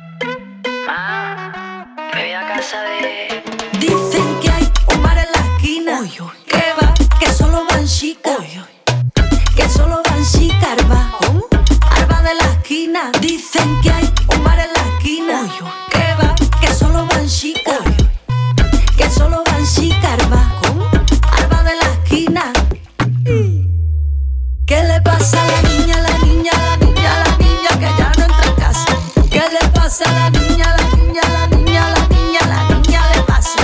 Me voy a casa de. Dicen que hay un bar en la esquina. Que va, que solo van chicas. Que solo van chicas, arba. Arba de la esquina. Dicen que hay un bar en la esquina. Que va, que solo van chicas. Que solo van chicas, arba. Arba de la esquina. ¿Qué le pasa a la la niña, la niña, la niña, la niña, la niña le pasa.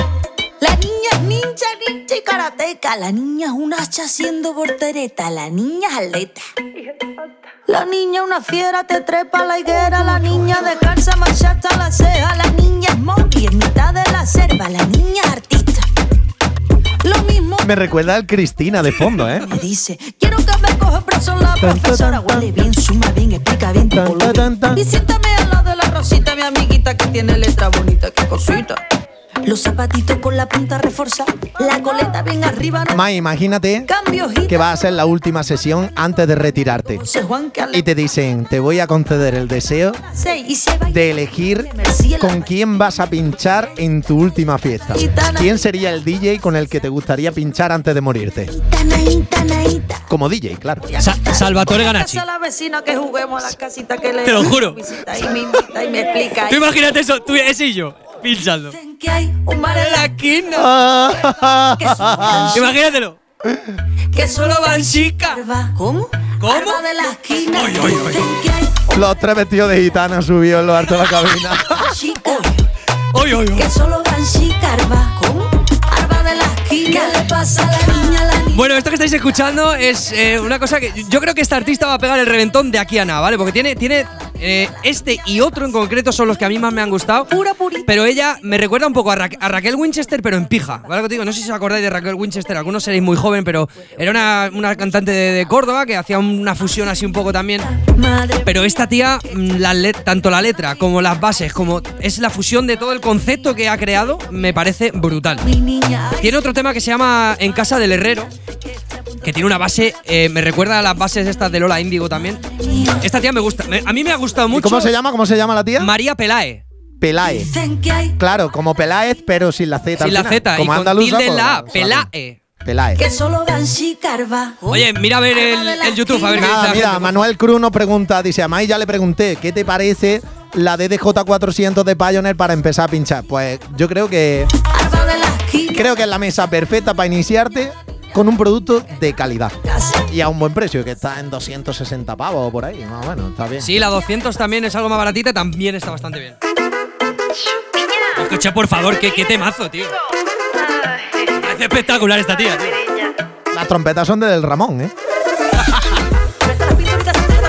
La niña es ninja, ninja y karateca. La niña es un hacha haciendo portereta. La niña es atleta. La niña una fiera te trepa la higuera. La niña descansa más hasta la ceja. La niña es mombi en mitad de la selva. La niña es artista. Lo mismo Me recuerda al Cristina de fondo, ¿eh? me dice, quiero que me coja preso la profesora, huele bien, suma bien, explica bien tu siéntame al lado de la Rosita, mi amiguita que tiene letra bonita, qué cosita. Los zapatitos con la punta reforzada, la coleta bien arriba, no Mai, imagínate que va a ser la última sesión antes de retirarte. Y te dicen, te voy a conceder el deseo de elegir con quién vas a pinchar en tu última fiesta. ¿Quién sería el DJ con el que te gustaría pinchar antes de morirte? Como DJ, claro. Sa- Salvatore Ganacci. a la vecina que juguemos a la casita que le Te lo juro. visita y me invita y me explica. Tú imagínate eso, tú, ese y yo, pinchando. Que hay un mar en la esquina. que solo, Imagínatelo. que solo van chicas. ¿Cómo? ¿Cómo? de la esquina. Los tres vestidos de gitana subió en lo alto de la cabina. Que solo van chicas. ¿Cómo? Arba de la esquina. ¿Qué le pasa a la niña? La niña Bueno, esto que estáis escuchando es eh, una cosa que yo creo que esta artista va a pegar el reventón de aquí a nada, ¿vale? Porque tiene, tiene eh, este y otro en concreto son los que a mí más me han gustado. Pero ella me recuerda un poco a, Ra- a Raquel Winchester, pero en pija. ¿Vale? Lo que te digo? No sé si os acordáis de Raquel Winchester, algunos seréis muy joven, pero era una, una cantante de, de Córdoba que hacía una fusión así un poco también. Pero esta tía, mm, la tanto la letra como las bases, como es la fusión de todo el concepto que ha creado, me parece brutal. Tiene otro tema que se llama En casa del herrero, que tiene una base, eh, me recuerda a las bases estas de Lola Índigo también. Esta tía me gusta, me- a mí me ha gustado ¿Y mucho. cómo se llama? ¿Cómo se llama la tía? María Pelae. Pelae. Claro, como Peláez, pero sin la Z. al Sin la final. Z y Como con andaluza, tilde en pues, la A. o sea, Pelae. Pelae. que solo. Oye, mira a ver el, el YouTube, a ver qué dice Nada, la mira, gente. Manuel Cruz nos pregunta, dice, a Mai ya le pregunté, ¿qué te parece la DDJ400 de Pioneer para empezar a pinchar? Pues yo creo que creo que es la mesa perfecta para iniciarte con un producto de calidad y a un buen precio, que está en 260 pavos o por ahí, más o menos, está bien. Sí, la 200 también es algo más baratita, también está bastante bien. Escucha, por favor, qué, qué temazo, tío. Parece espectacular esta tía, tío. Las trompetas son del Ramón, ¿eh?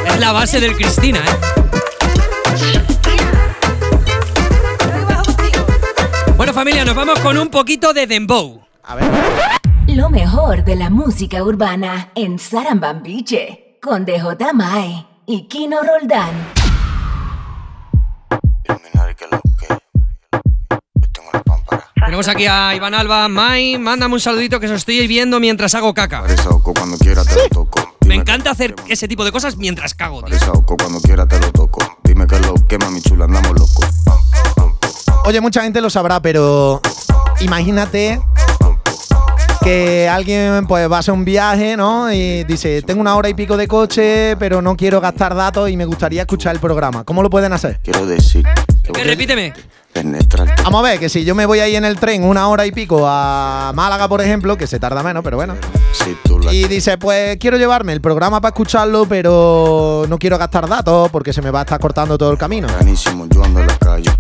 Es la base del Cristina, ¿eh? Bueno, familia, nos vamos con un poquito de Dembow. Lo mejor de la música urbana en Sarambambiche con DJ Mai y Kino Roldán. Tenemos aquí a Iván Alba. Mai, mándame un saludito que os estoy viendo mientras hago caca. Saoco, cuando quiera te lo toco. Me encanta hacer ese tipo de cosas mientras cago, tío. Saoco, cuando quiera te lo toco. Dime que lo que mami chula, andamos locos. Oye, mucha gente lo sabrá, pero imagínate que alguien pues va a hacer un viaje, ¿no? Y dice, tengo una hora y pico de coche, pero no quiero gastar datos y me gustaría escuchar el programa. ¿Cómo lo pueden hacer? Quiero decir que ¿Qué? Repíteme. Vamos a ver, que si yo me voy ahí en el tren una hora y pico a Málaga, por ejemplo, que se tarda menos, pero bueno. Si tú la Y dice, pues quiero llevarme el programa para escucharlo, pero no quiero gastar datos porque se me va a estar cortando todo el camino. Buenísimo, yo ando en la calle,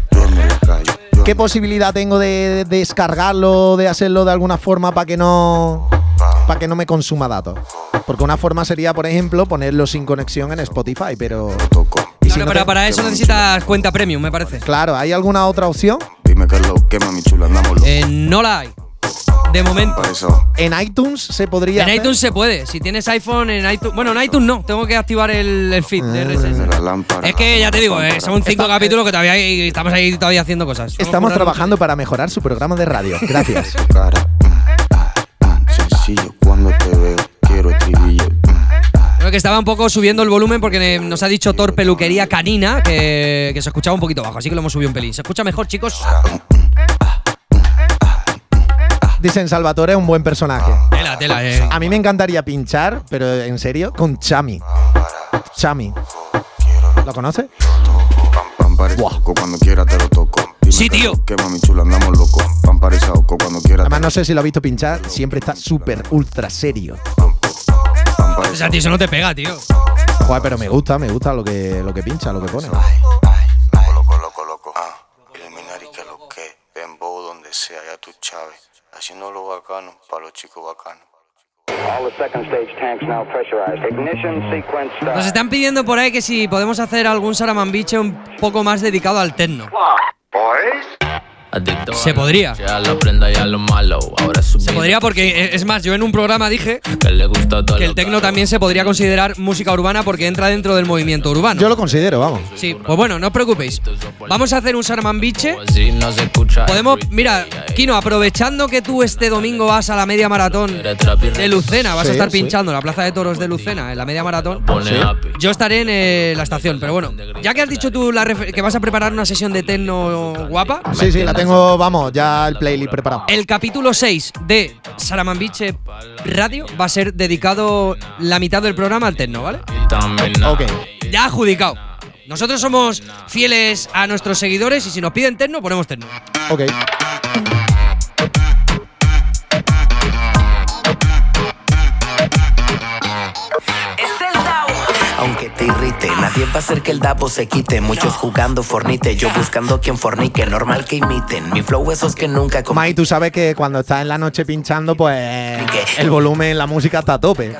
¿Qué posibilidad tengo de, de descargarlo, de hacerlo de alguna forma para que no para que no me consuma datos? Porque una forma sería, por ejemplo, ponerlo sin conexión en Spotify, pero y si Claro, no para, te- para eso necesitas cuenta premium, me parece. Claro, ¿hay alguna otra opción? Dime que lo que mami chula. Eh, no la hay. De momento. Por eso, En iTunes se podría En hacer? iTunes se puede. Si tienes iPhone, en iTunes. Bueno, en iTunes no. Tengo que activar el, el feed de RSS. la lámpara. Es que ya te digo, eh, son cinco capítulos que todavía hay- estamos ahí todavía haciendo cosas. Estamos trabajando para mejorar su programa de radio. Gracias. Sencillo, cuando te veo, quiero estribillo. Creo que estaba un poco subiendo el volumen porque nos ha dicho Thor Peluquería Canina que, que se escuchaba un poquito bajo, así que lo hemos subido un pelín. ¿Se escucha mejor, chicos? Dicen Salvatore es un buen personaje. Tela, tela. eh. A mí me encantaría pinchar, pero en serio, con Chami. Chami. ¿Lo conoces? Saoco, cuando quiera te lo toco. Sí, tío. que mami chula, andamos locos. Cuando quiera Además, no sé si lo ha visto pinchar, siempre está súper ultra serio. O sea, tío, eso no te pega, tío. Joder, pero me gusta, me gusta lo que, lo que pincha, lo que pone. loco, loco, loco. Ah, eliminar y que lo que. Dembow donde sea, ya tú, Chávez. Haciendo lo bacano para los chicos bacanos. All the second stage tanks now pressurized. Ignition sequence start. Nos están pidiendo por ahí que si podemos hacer algún Saramambiche un poco más dedicado al techno. Se podría. La prenda ya lo malo. Ahora Se podría porque, es más, yo en un programa dije que le gusta todo que el lo techno también se podría considerar música urbana porque entra dentro del movimiento urbano. Yo lo considero, vamos. Sí, pues bueno, no os preocupéis. Vamos a hacer un se escucha. Podemos, mira, Kino, aprovechando que tú este domingo vas a la media maratón de Lucena, vas a Sí, estar sí. pinchando en la Plaza de Toros de Lucena, en la media maratón. Pone happy. Yo estaré en eh, la estación, pero bueno, ya que has dicho tú la que vas a preparar una sesión de techno guapa, Sí, sí, la tengo, vamos, ya el playlist preparado. el capítulo 6 de Saramambiche Radio va a ser dedicado la mitad del programa al techno, ¿vale? Ok. Ya adjudicado. Nosotros somos fieles a nuestros seguidores y si nos piden techno, ponemos techno. Ok. Aunque te irrite, nadie va a hacer que el dabo se quite. Muchos jugando fornite, yo buscando quien fornique. Normal que imiten, mi flow esos que nunca Mai, tú sabes que cuando estás en la noche pinchando, pues el volumen, la música está a tope.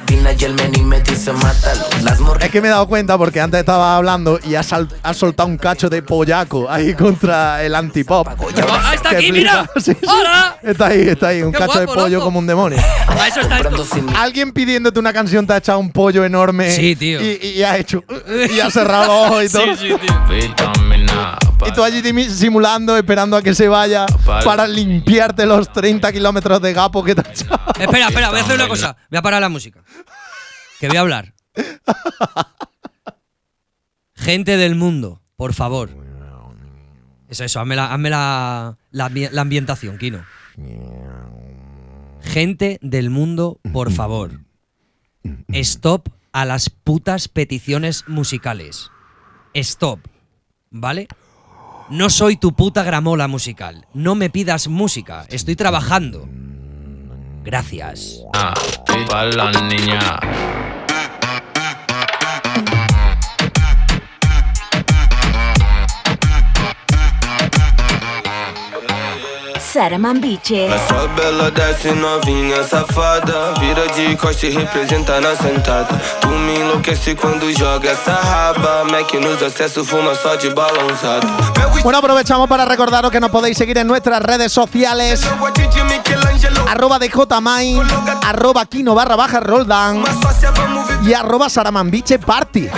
Es que me he dado cuenta porque antes estaba hablando y has, sal- has soltado un cacho de pollaco ahí contra el antipop. ¡Ah, está aquí, mira! Sí, sí. ¡Hola! Está ahí, está ahí, un Qué cacho de guapo, pollo loco. como un demonio. A eso está esto. Alguien pidiéndote una canción te ha echado un pollo enorme. Sí, tío. Y, y has hecho. Y has cerrado los ojos y todo. Sí, sí, tío. Y tú allí simulando, esperando a que se vaya para limpiarte los 30 kilómetros de gapo que te ha echado. Espera, espera, voy a hacer una cosa. Voy a parar la música. Que voy a hablar. Gente del mundo, por favor. Eso, eso, hazme la, hazme la, la ambientación, Kino. Gente del mundo, por favor. Stop a las putas peticiones musicales. Stop. ¿Vale? No soy tu puta gramola musical. No me pidas música. Estoy trabajando. Gracias. Niña. Saramambiche. A sua bela desce novinha safada. Vira de costa e representa na sentada. Tu me enlouquece quando joga essa raba. Mac nos acessos fuma só de balãozado Bueno, aprovechamos para recordaros que nos podéis seguir en nuestras redes sociales. Arroba de arroba Kino barra baja Roldán y arroba Saramambiche Party.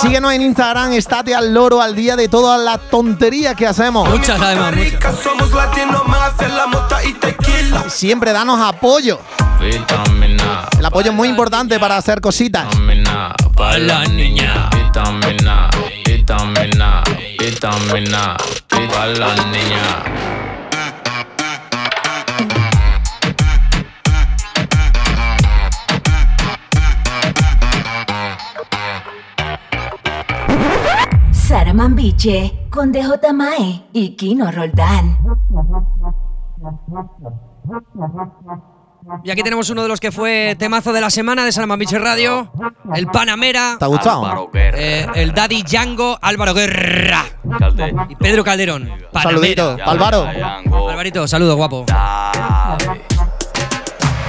Síguenos en Instagram, estate al loro al día de todas las tonterías que hacemos. Muchas además, la Siempre danos apoyo. Vitamina. El apoyo es muy importante para hacer cositas. Vitamina. Para la niña. Vitamina. Vitamina. Vitamina. Para la niña. Saramambiche con DJ Mae y Kino Roldán. Y aquí tenemos uno de los que fue temazo de la semana de Salamambiche Radio, el Panamera. ¿Te ha gustado? Eh, el Daddy Django, Álvaro Guerra y Pedro Calderón. Saludito. Álvaro. Alvarito, saludos, guapo.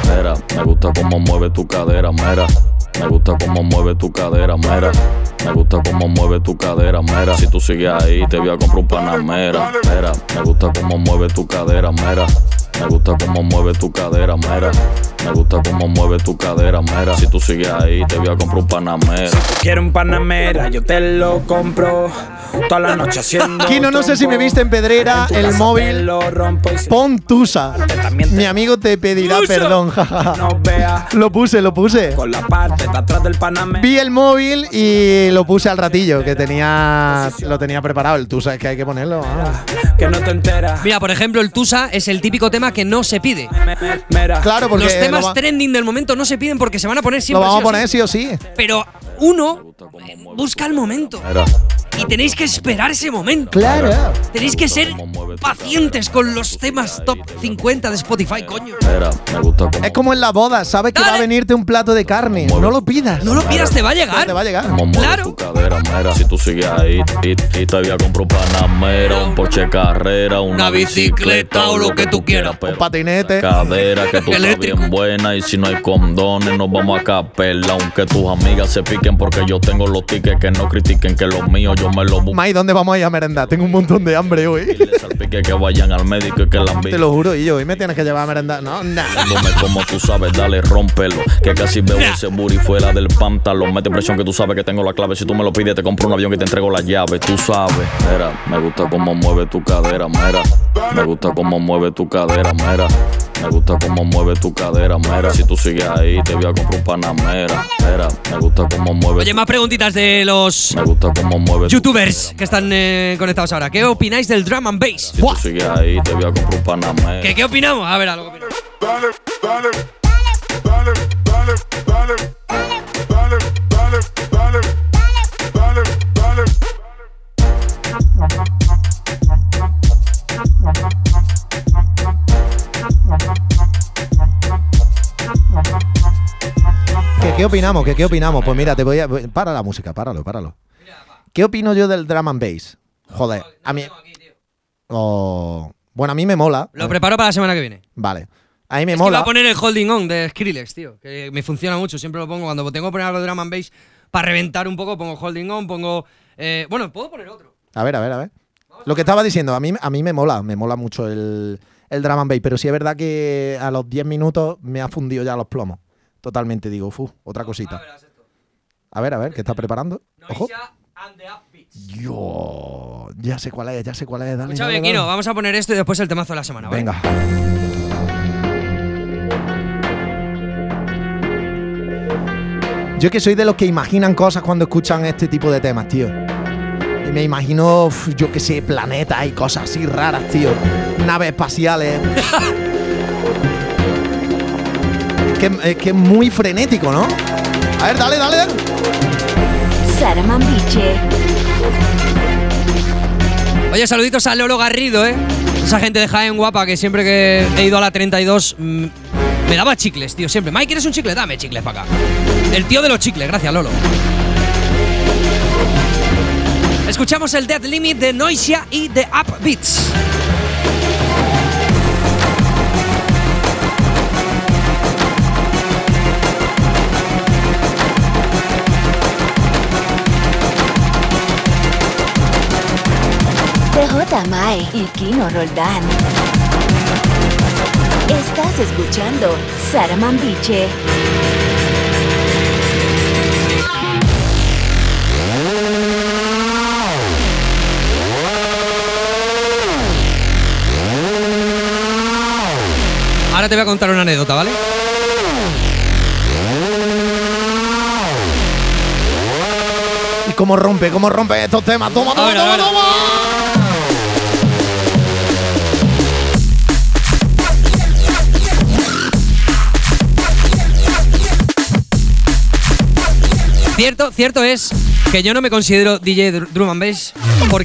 Mira, me gusta cómo mueve tu cadera, mera. Me gusta cómo mueve tu cadera, mera. Me gusta cómo mueve tu cadera, mera. Si tú sigues ahí, te voy a comprar un panamera. Mira, me gusta cómo mueve tu cadera, mera. Me gusta cómo mueve tu cadera, mera. Me gusta cómo mueve tu cadera, mera. Si tú sigues ahí, te voy a comprar un panamera. Quiero un panamera, yo te lo compro. Toda la noche haciendo. Kino, no sé si me viste en Pedrera, el móvil. Pon Tusa. Mi amigo te pedirá Tusa. perdón, jaja. No vea Lo puse, lo puse. con la parte de atrás del panamera. Vi el móvil y lo puse al ratillo, que tenía lo tenía preparado. El Tusa es que hay que ponerlo. ah. Que no te enteras. Mira, por ejemplo, el Tusa es el típico tema que no se pide. Claro, porque Los temas lo, va- trending del momento no se piden porque se van a poner lo siempre. vamos a sí poner sí. sí o sí. Pero uno busca el momento. Mira, y tenéis que esperar ese momento. Claro. Tenéis que ser pacientes con los temas top 50 de Spotify, coño. Es como en la boda, sabes que va a venirte un plato de carne. No lo pidas. No lo pidas, te va a llegar. Te va a llegar. Mera. Si tú sigues ahí, y, y te voy a comprar un Panamera, un Porsche Carrera, una, bicicleta o lo que tú quieras. Pero patinete. Cadera que tú estás bien buena y si no hay condones nos vamos a capela. Aunque tus amigas se piquen porque yo tengo los tickets que no critiquen que los míos yo Mai, ¿dónde vamos a ir a merendar? Tengo un montón de hambre hoy. Que vayan al médico y que la Te lo juro, y yo hoy me tienes que llevar a merendar. No, nada. Como tú sabes, dale, rómpelo. Que casi veo ese booty fuera del pantalón. Mete presión que tú sabes que tengo la clave. Si tú me lo pides, te compro un avión y te entrego la llave. Tú sabes. Mira, me gusta cómo mueve tu cadera, mera. Me gusta cómo mueve tu cadera, mera. Me gusta cómo mueve tu cadera, mera. Si tú sigues ahí, te voy a comprar un panamera. Mira, me gusta cómo mueve. Oye, más preguntitas de los Me gusta cómo mueve tu youtubers que están eh, conectados ahora. ¿Qué opináis del drum and bass? Si tú sigues ahí, te voy a comprar un panamera. ¿Qué, qué opinamos? A ver, algo que opinamos. ¿Qué, qué opinamos? ¿Qué, ¿Qué opinamos? Pues mira, te voy a. Para la música, páralo, páralo. ¿Qué opino yo del drum and bass? Joder, a mí. Oh, bueno, a mí me mola. Lo preparo para la semana que viene. Vale. A mí me Es que mola. iba a poner el holding on de Skrillex, tío. Que me funciona mucho. Siempre lo pongo cuando tengo que poner algo de drum and bass para reventar un poco. Pongo holding on, pongo. eh, bueno, puedo poner otro. A ver, a ver, a ver. Lo que estaba diciendo, a mí, a mí me mola, me mola mucho el, el drum and bass, pero sí es verdad que a los 10 minutos me ha fundido ya los plomos. Totalmente, digo, uf, otra cosita. A ver, a ver, ¿qué está preparando? Ojo. Yo, ya sé cuál es, ya sé cuál es. Dale, Kino, vamos a poner esto y después el temazo de la semana, ¿vale? Venga. Yo que soy de los que imaginan cosas cuando escuchan este tipo de temas, tío. Y me imagino, yo que sé, planetas y cosas así raras, tío. Naves espaciales. es, que, es que es muy frenético, ¿no? A ver, dale, dale. dale. Sara Mambiche. Oye, saluditos a Lolo Garrido, ¿eh? Esa gente de Jaén guapa que siempre que he ido a la 32 mm, me daba chicles, tío, siempre. Mike, ¿quieres un chicle? Dame chicles para acá. El tío de los chicles, gracias, Lolo. Escuchamos el Dead Limit de Noisia y de Upbeats. DJ Mae y Kino Roldán. Estás escuchando Sara Mambiche. Ahora te voy a contar una anécdota, ¿vale? Y cómo rompe, cómo rompe estos temas. Toma, toma, ver, a toma, ver. toma. Cierto, cierto es que yo no me considero DJ dr- drum and bass,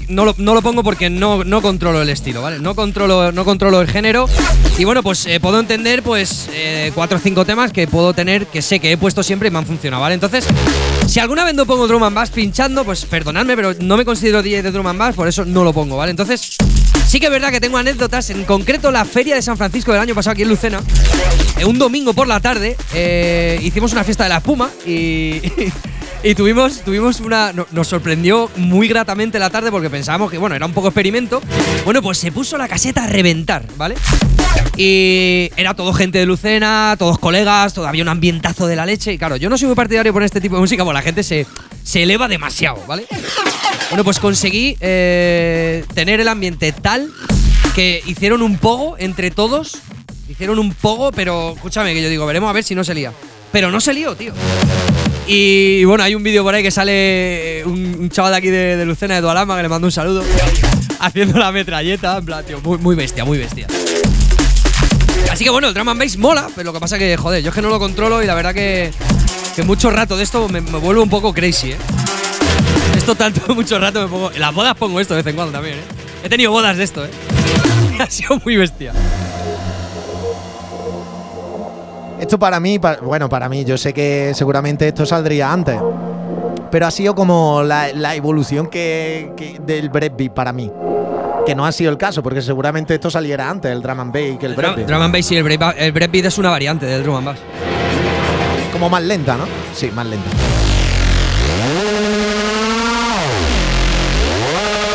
no lo, pongo porque no, controlo el estilo, ¿vale? No controlo, el género. Y bueno, pues eh, puedo entender pues eh, cuatro o cinco temas que puedo tener que sé que he puesto siempre y me han funcionado, ¿vale? Entonces, si alguna vez no pongo drum and bass pinchando, pues perdonadme, pero no me considero DJ de drum and bass, por eso no lo pongo, ¿vale? Entonces, sí que es verdad que tengo anécdotas, en concreto la feria de San Francisco del año pasado aquí en Lucena. Eh, un domingo por la tarde hicimos una fiesta de la espuma y, y tuvimos, tuvimos una. no- nos sorprendió muy gratamente la tarde porque pensábamos que, bueno, era un poco experimento. Bueno, pues se puso la caseta a reventar, ¿vale? Y era todo gente de Lucena, todos colegas, todavía un ambientazo de la leche. Y claro, yo no soy muy partidario por este tipo de música porque la gente se, se eleva demasiado, ¿vale? Bueno, pues conseguí eh, tener el ambiente tal que hicieron un pogo entre todos. Hicieron un pogo, pero escúchame, que yo digo, veremos a ver si no se lía. Pero no se lió, tío. Y bueno, hay un vídeo por ahí que sale un, un chaval de aquí de, de Lucena, de Dualama, que le mando un saludo, haciendo la metralleta. En plan, tío, muy, muy bestia, muy bestia. Así que bueno, el drum and bass mola, pero lo que pasa que, joder, yo es que no lo controlo y la verdad que, que mucho rato de esto me, me vuelvo un poco crazy, ¿eh? Esto tanto, mucho rato me pongo. En las bodas pongo esto de vez en cuando también, ¿eh? He tenido bodas de esto, ¿eh? ha sido muy bestia. Esto para mí, bueno, para mí, yo sé que seguramente esto saldría antes. Pero ha sido como la, la evolución que, que- del breakbeat para mí. Que no ha sido el caso, porque seguramente esto saliera antes, el drum and bass, que el Drum, breakbeat. drum and bass, sí, el, break- el breakbeat es una variante del drum and bass. Como más lenta, ¿no? Sí, más lenta.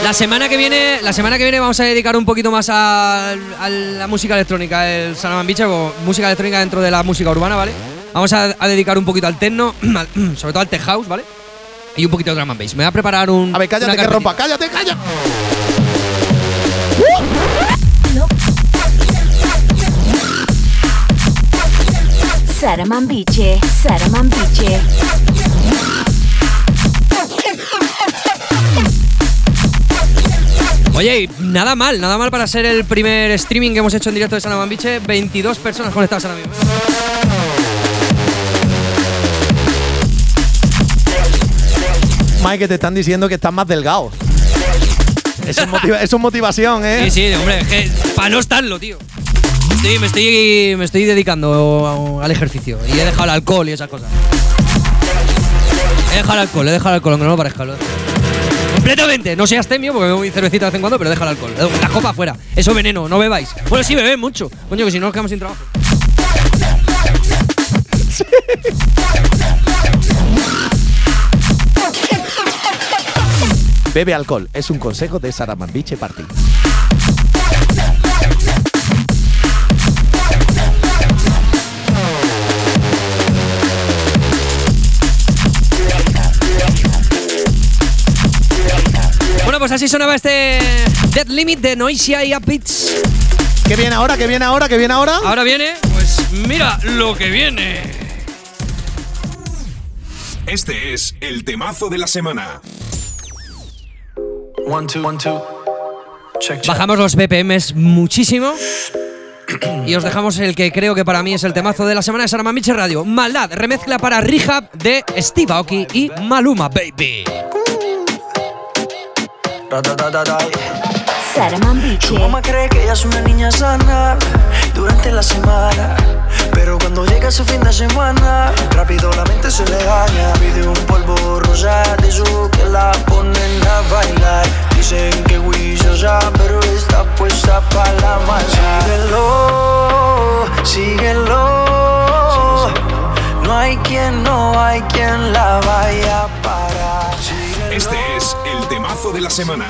La semana que viene, la semana que viene vamos a dedicar un poquito más a, a la música electrónica, el Salaman Beach, o música electrónica dentro de la música urbana, ¿vale? Vamos a, a dedicar un poquito al techno, al- sobre todo al tech house, ¿vale? Y un poquito de drum and bass. Me voy a preparar un. A ver, cállate que rompa, cállate, calla. Saramambiche, Saramambiche. Oye, nada mal, nada mal para ser el primer streaming que hemos hecho en directo de Salaman Beach. 22 personas conectadas ahora mismo. Mike, que te están diciendo que estás más delgado. Eso es, motiva- eso es motivación, ¿eh? Sí, sí, hombre, es que para no estarlo, tío. Estoy- me, estoy, me estoy dedicando al ejercicio y he dejado el alcohol y esas cosas. He dejado el alcohol, he dejado el alcohol, aunque no lo parezca. lo- Completamente, no seas temio porque me voy cervecita de vez en cuando, pero deja el alcohol. La copa afuera, eso es veneno, no bebáis. Bueno, sí, bebé mucho. Coño, que si no nos quedamos sin trabajo. Bebe alcohol. Es un consejo de Saramambiche Party. Pues así sonaba este Dead Limit de Noisia y Upbeats. ¿Qué viene ahora? ¿Qué viene ahora? ¿Qué viene ahora? Ahora viene, pues mira lo que viene. Este es el temazo de la semana. One, two, one, two. Check, check. Bajamos los BPMs muchísimo. Y os dejamos el que creo que para mí es el temazo de la semana de Saramamiche Radio. Maldad, remezcla para Rehab de Steve Aoki y Maluma Baby. Saramambiche. Su mamá cree que ella es una niña sana durante la semana. Pero cuando llega su fin de semana, rápido la mente se le daña. Pide un polvo rosa de su que la ponen a bailar. Dicen que juiciosa, pero está puesta para la masa. Síguelo, síguelo. No hay quien, no hay quien la vaya a parar. Síguelo. Este es el temazo de la semana.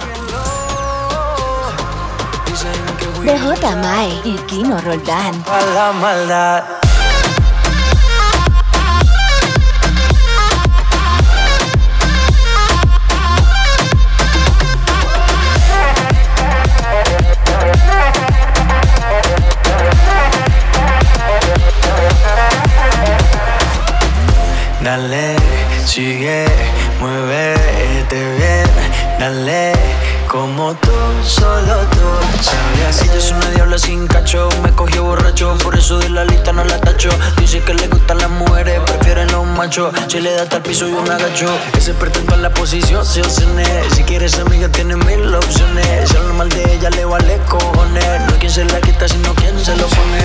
DJ Mae y Kino Roldán. a la maldad. Dale, sigue, muévete bien, dale, como tú, solo tú. Sabías ella es una diabla sin cacho, me cogió borracho, por eso de la lista no la tacho. Dice que le gustan las mujeres, prefieren los machos. Si le da hasta el piso y un agacho, que se pretende en la posición, se obsene. Si quieres amiga, tiene mil opciones. Si habla mal de ella, le vale cojones. No hay quien se la quita, sino quien se lo pone.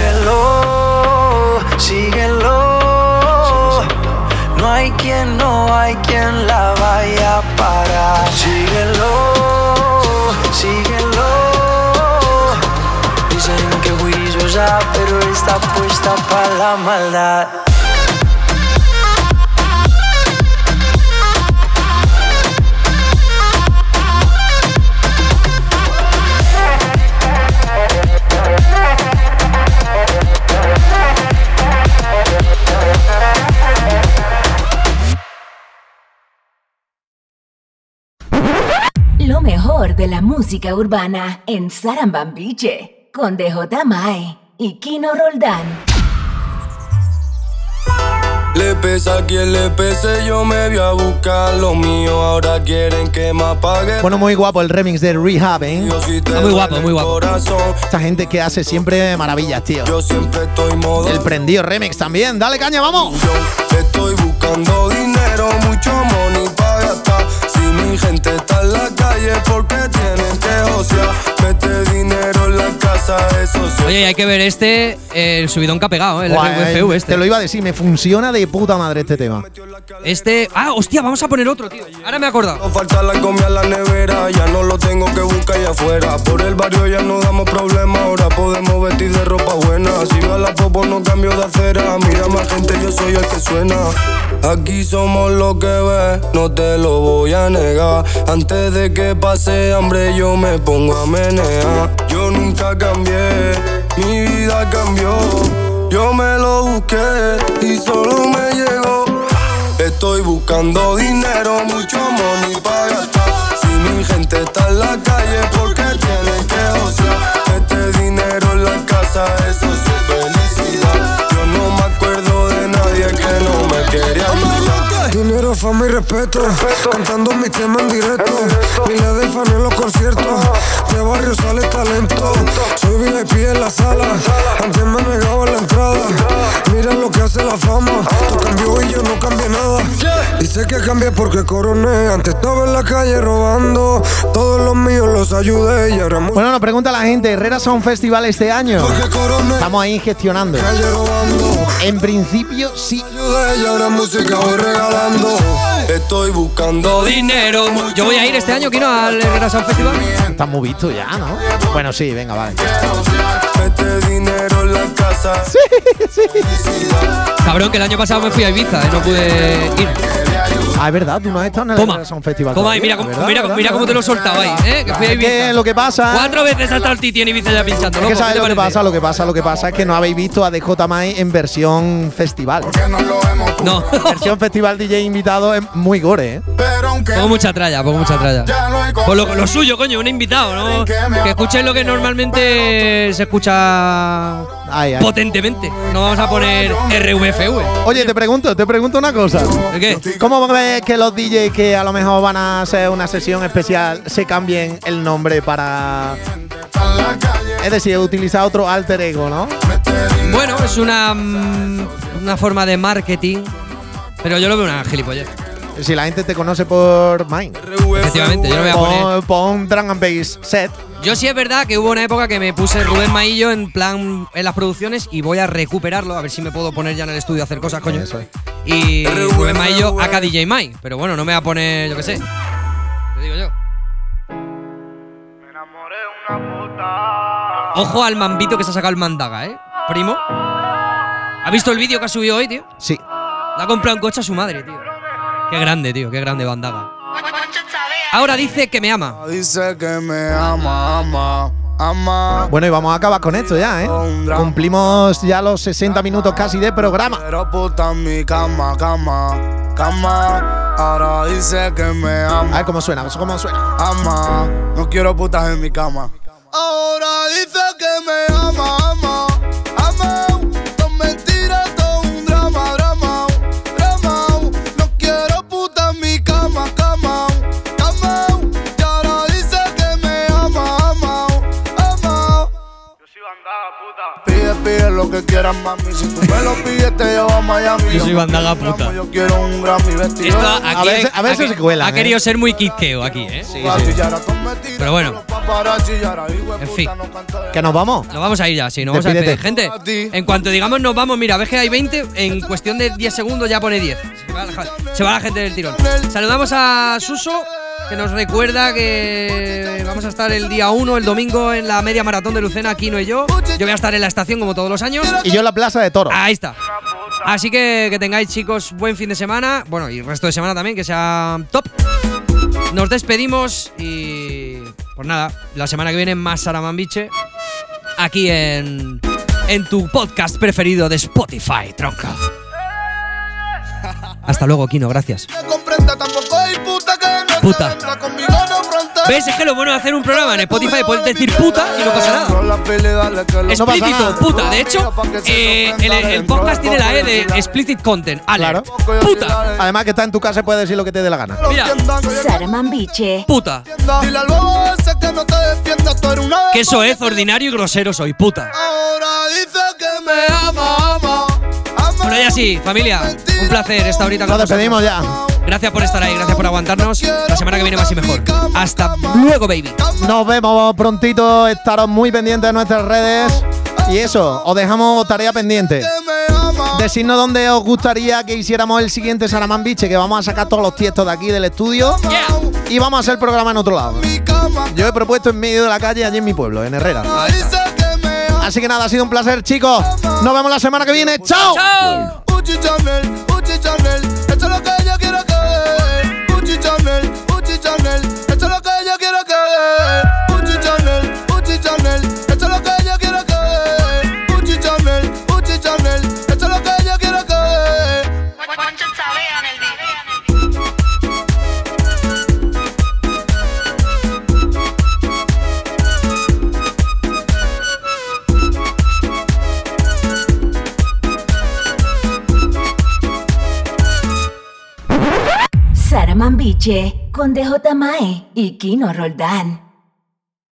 Síguelo. No hay quien, no hay quien la vaya a parar. Síguelo, síguelo. Dicen que juiciosa, pero está puesta para la maldad. De la música urbana en Sarambambiche con DJ Mae y Kino Roldán. Le pesa a quien le pese, yo me voy a buscar lo mío. Ahora quieren que me apague. Bueno, muy guapo el remix de Rehab, ¿eh? Muy guapo, muy guapo. Esta gente que hace siempre maravillas, tío. Yo siempre estoy modo. El prendido remix también. Dale caña, vamos. Estoy buscando dinero, mucho money. Si mi gente está en la calle porque tienen que josear. Mete dinero en la casa, eso sí. Oye, y hay que ver este, eh, el subidón que ha pegado, eh, el Guay, RVFU este. Te lo iba a decir, me funciona de puta madre este tema. Este. Ah, hostia, vamos a poner otro, tío. Ahora me he acordado. No falta la comida en la nevera, ya no lo tengo que buscar allá afuera. Por el barrio ya no damos problemas, ahora podemos vestir de ropa buena. La popo no cambio de acera, mira más gente, yo soy el que suena. Aquí somos lo que ves, no te lo voy a negar. Antes de que pase hambre yo me pongo a menear. Yo nunca cambié, mi vida cambió. Yo me lo busqué y solo me llegó. Estoy buscando dinero, mucho money para gastar. Si mi gente está en la calle, porque eso es felicidad. Yo no me acuerdo nadie que no me quería. Dinero, fama y respeto. Cantando mi tema en directo. Miles de fans en los conciertos. De barrio sale talento. Soy VIP en la sala. Antes me negaba la entrada. Mira lo que hace la fama. Tú cambió y yo no cambié nada. Dice que cambié porque coroné. Antes estaba en la calle robando. Todos los míos los ayudé y ahora Bueno, nos pregunta la gente, ¿Herrera Sound Festival este año? Estamos ahí gestionando. En principio sí. y ahora música voy regalando. Estoy buscando dinero. Yo voy a ir este año, Kino, al Herrera Sound Festival. Está muy visto ya, ¿no? Bueno, sí, venga, vale. Mete dinero en la casa. Sí, sí. Cabrón, que el año pasado me fui a Ibiza y no pude ir. Ah, es verdad, tú no has estado en el Toma. Sound Festival. Toma, mira, cómo- ¿verdad? mira, ¿verdad? mira cómo te lo he soltado ahí, ¿eh? Que fui a lo que pasa. Cuatro veces ha estado el Titi en Ibiza ya pinchando. Es que loco, sabes ¿qué lo que pasa, lo que pasa, lo que pasa es que no habéis visto a DJ Mai en versión festival. No. versión festival DJ invitado es muy gore, ¿eh? Pongo mucha tralla, pongo mucha tralla. Pues lo, lo suyo, coño, un invitado, ¿no? Que escuchen lo que normalmente se escucha Ay, ay. potentemente. No vamos a poner RVFV. Oye, te pregunto, te pregunto una cosa. ¿El qué? ¿Cómo ves que los DJs que a lo mejor van a hacer una sesión especial se cambien el nombre para. Es decir, utilizar otro alter ego, ¿no? Bueno, es una, mm, una forma de marketing, pero yo lo veo una gilipollez. Si la gente te conoce por Mind. Efectivamente, yo lo voy a poner. Pon, pon Drum and Bass set. Yo sí es verdad que hubo una época que me puse Rubén Maillo en plan en las producciones y voy a recuperarlo, a ver si me puedo poner ya en el estudio a hacer cosas, coño. Y Rubén Maillo acá DJ Mai, pero bueno, no me va a poner, yo qué sé. Te digo yo. Ojo al mambito que se ha sacado el mandaga, ¿eh? Primo. ¿Ha visto el vídeo que ha subido hoy, tío? Sí. Le ha comprado un coche a su madre, tío. Qué grande, tío, qué grande bandaga. Ahora dice que me ama. Dice que me ama, ama, ama. Bueno, y vamos a acabar con esto ya, ¿eh? Cumplimos ya los 60 minutos casi de programa. Pero puta en mi cama, cama, cama. Ahora dice que me ama. A ver cómo suena, cómo suena. Ama, no quiero putas en mi cama. Ahora dice que me ama. Lo que quieras, mami. Si tú me lo pides, te llevo a Miami. Yo soy bandaga puta. Yo quiero un Grammy vestido. Esto aquí veces- a veces ha- se cuelan, Ha ¿eh? querido ser muy quisqueo aquí, ¿eh? Pero bueno, en fin. ¿Que nos vamos? Nos vamos a ir ya, sí, nos vamos a despedir. Gente, en cuanto digamos nos vamos, mira, ves que hay 20, en cuestión de 10 segundos ya pone 10. Se va la, se va la gente del tirón. Saludamos a Suso, que nos recuerda que vamos a estar el día 1, el domingo, en la media maratón de Lucena, aquí no y yo. Yo voy a estar en la estación como todos los años. Y yo en la Plaza de Toro. Ahí está. Así que que tengáis, chicos, buen fin de semana. Bueno, y el resto de semana también, que sea top. Nos despedimos y. Pues nada, la semana que viene más Saramambiche. Aquí en. En tu podcast preferido de Spotify, tronca. Hasta luego, Kino, gracias. Puta. ¿Ves? Es que lo bueno de hacer un programa en Spotify puedes decir puta y no pasa nada. Explícito, puta. De hecho, eh, el, el podcast tiene la E de explicit content. Alert. Puta. Además que está en tu casa y puedes decir lo que te dé la gana. Mira. Puta. Que eso es ordinario y grosero soy, puta. Ahora dice que me ama, ama. Bueno, ya sí, familia. Un placer esta horita con Nos despedimos ya. Gracias por estar ahí, gracias por aguantarnos. La semana que viene más y mejor. Hasta luego, baby. Nos vemos prontito. Estaros muy pendientes de nuestras redes. Y eso, os dejamos tarea pendiente. Decidnos dónde os gustaría que hiciéramos el siguiente Saraman Biche, que vamos a sacar todos los tiestos de aquí del estudio. Y vamos a hacer el programa en otro lado. Yo he propuesto en medio de la calle, allí en mi pueblo, en Herrera. Así que nada, ha sido un placer, chicos. Nos vemos la semana que viene. ¡Chao! Gucci que dé. Gucci Chanel, Biche con DJ Mae y Kino Roldán.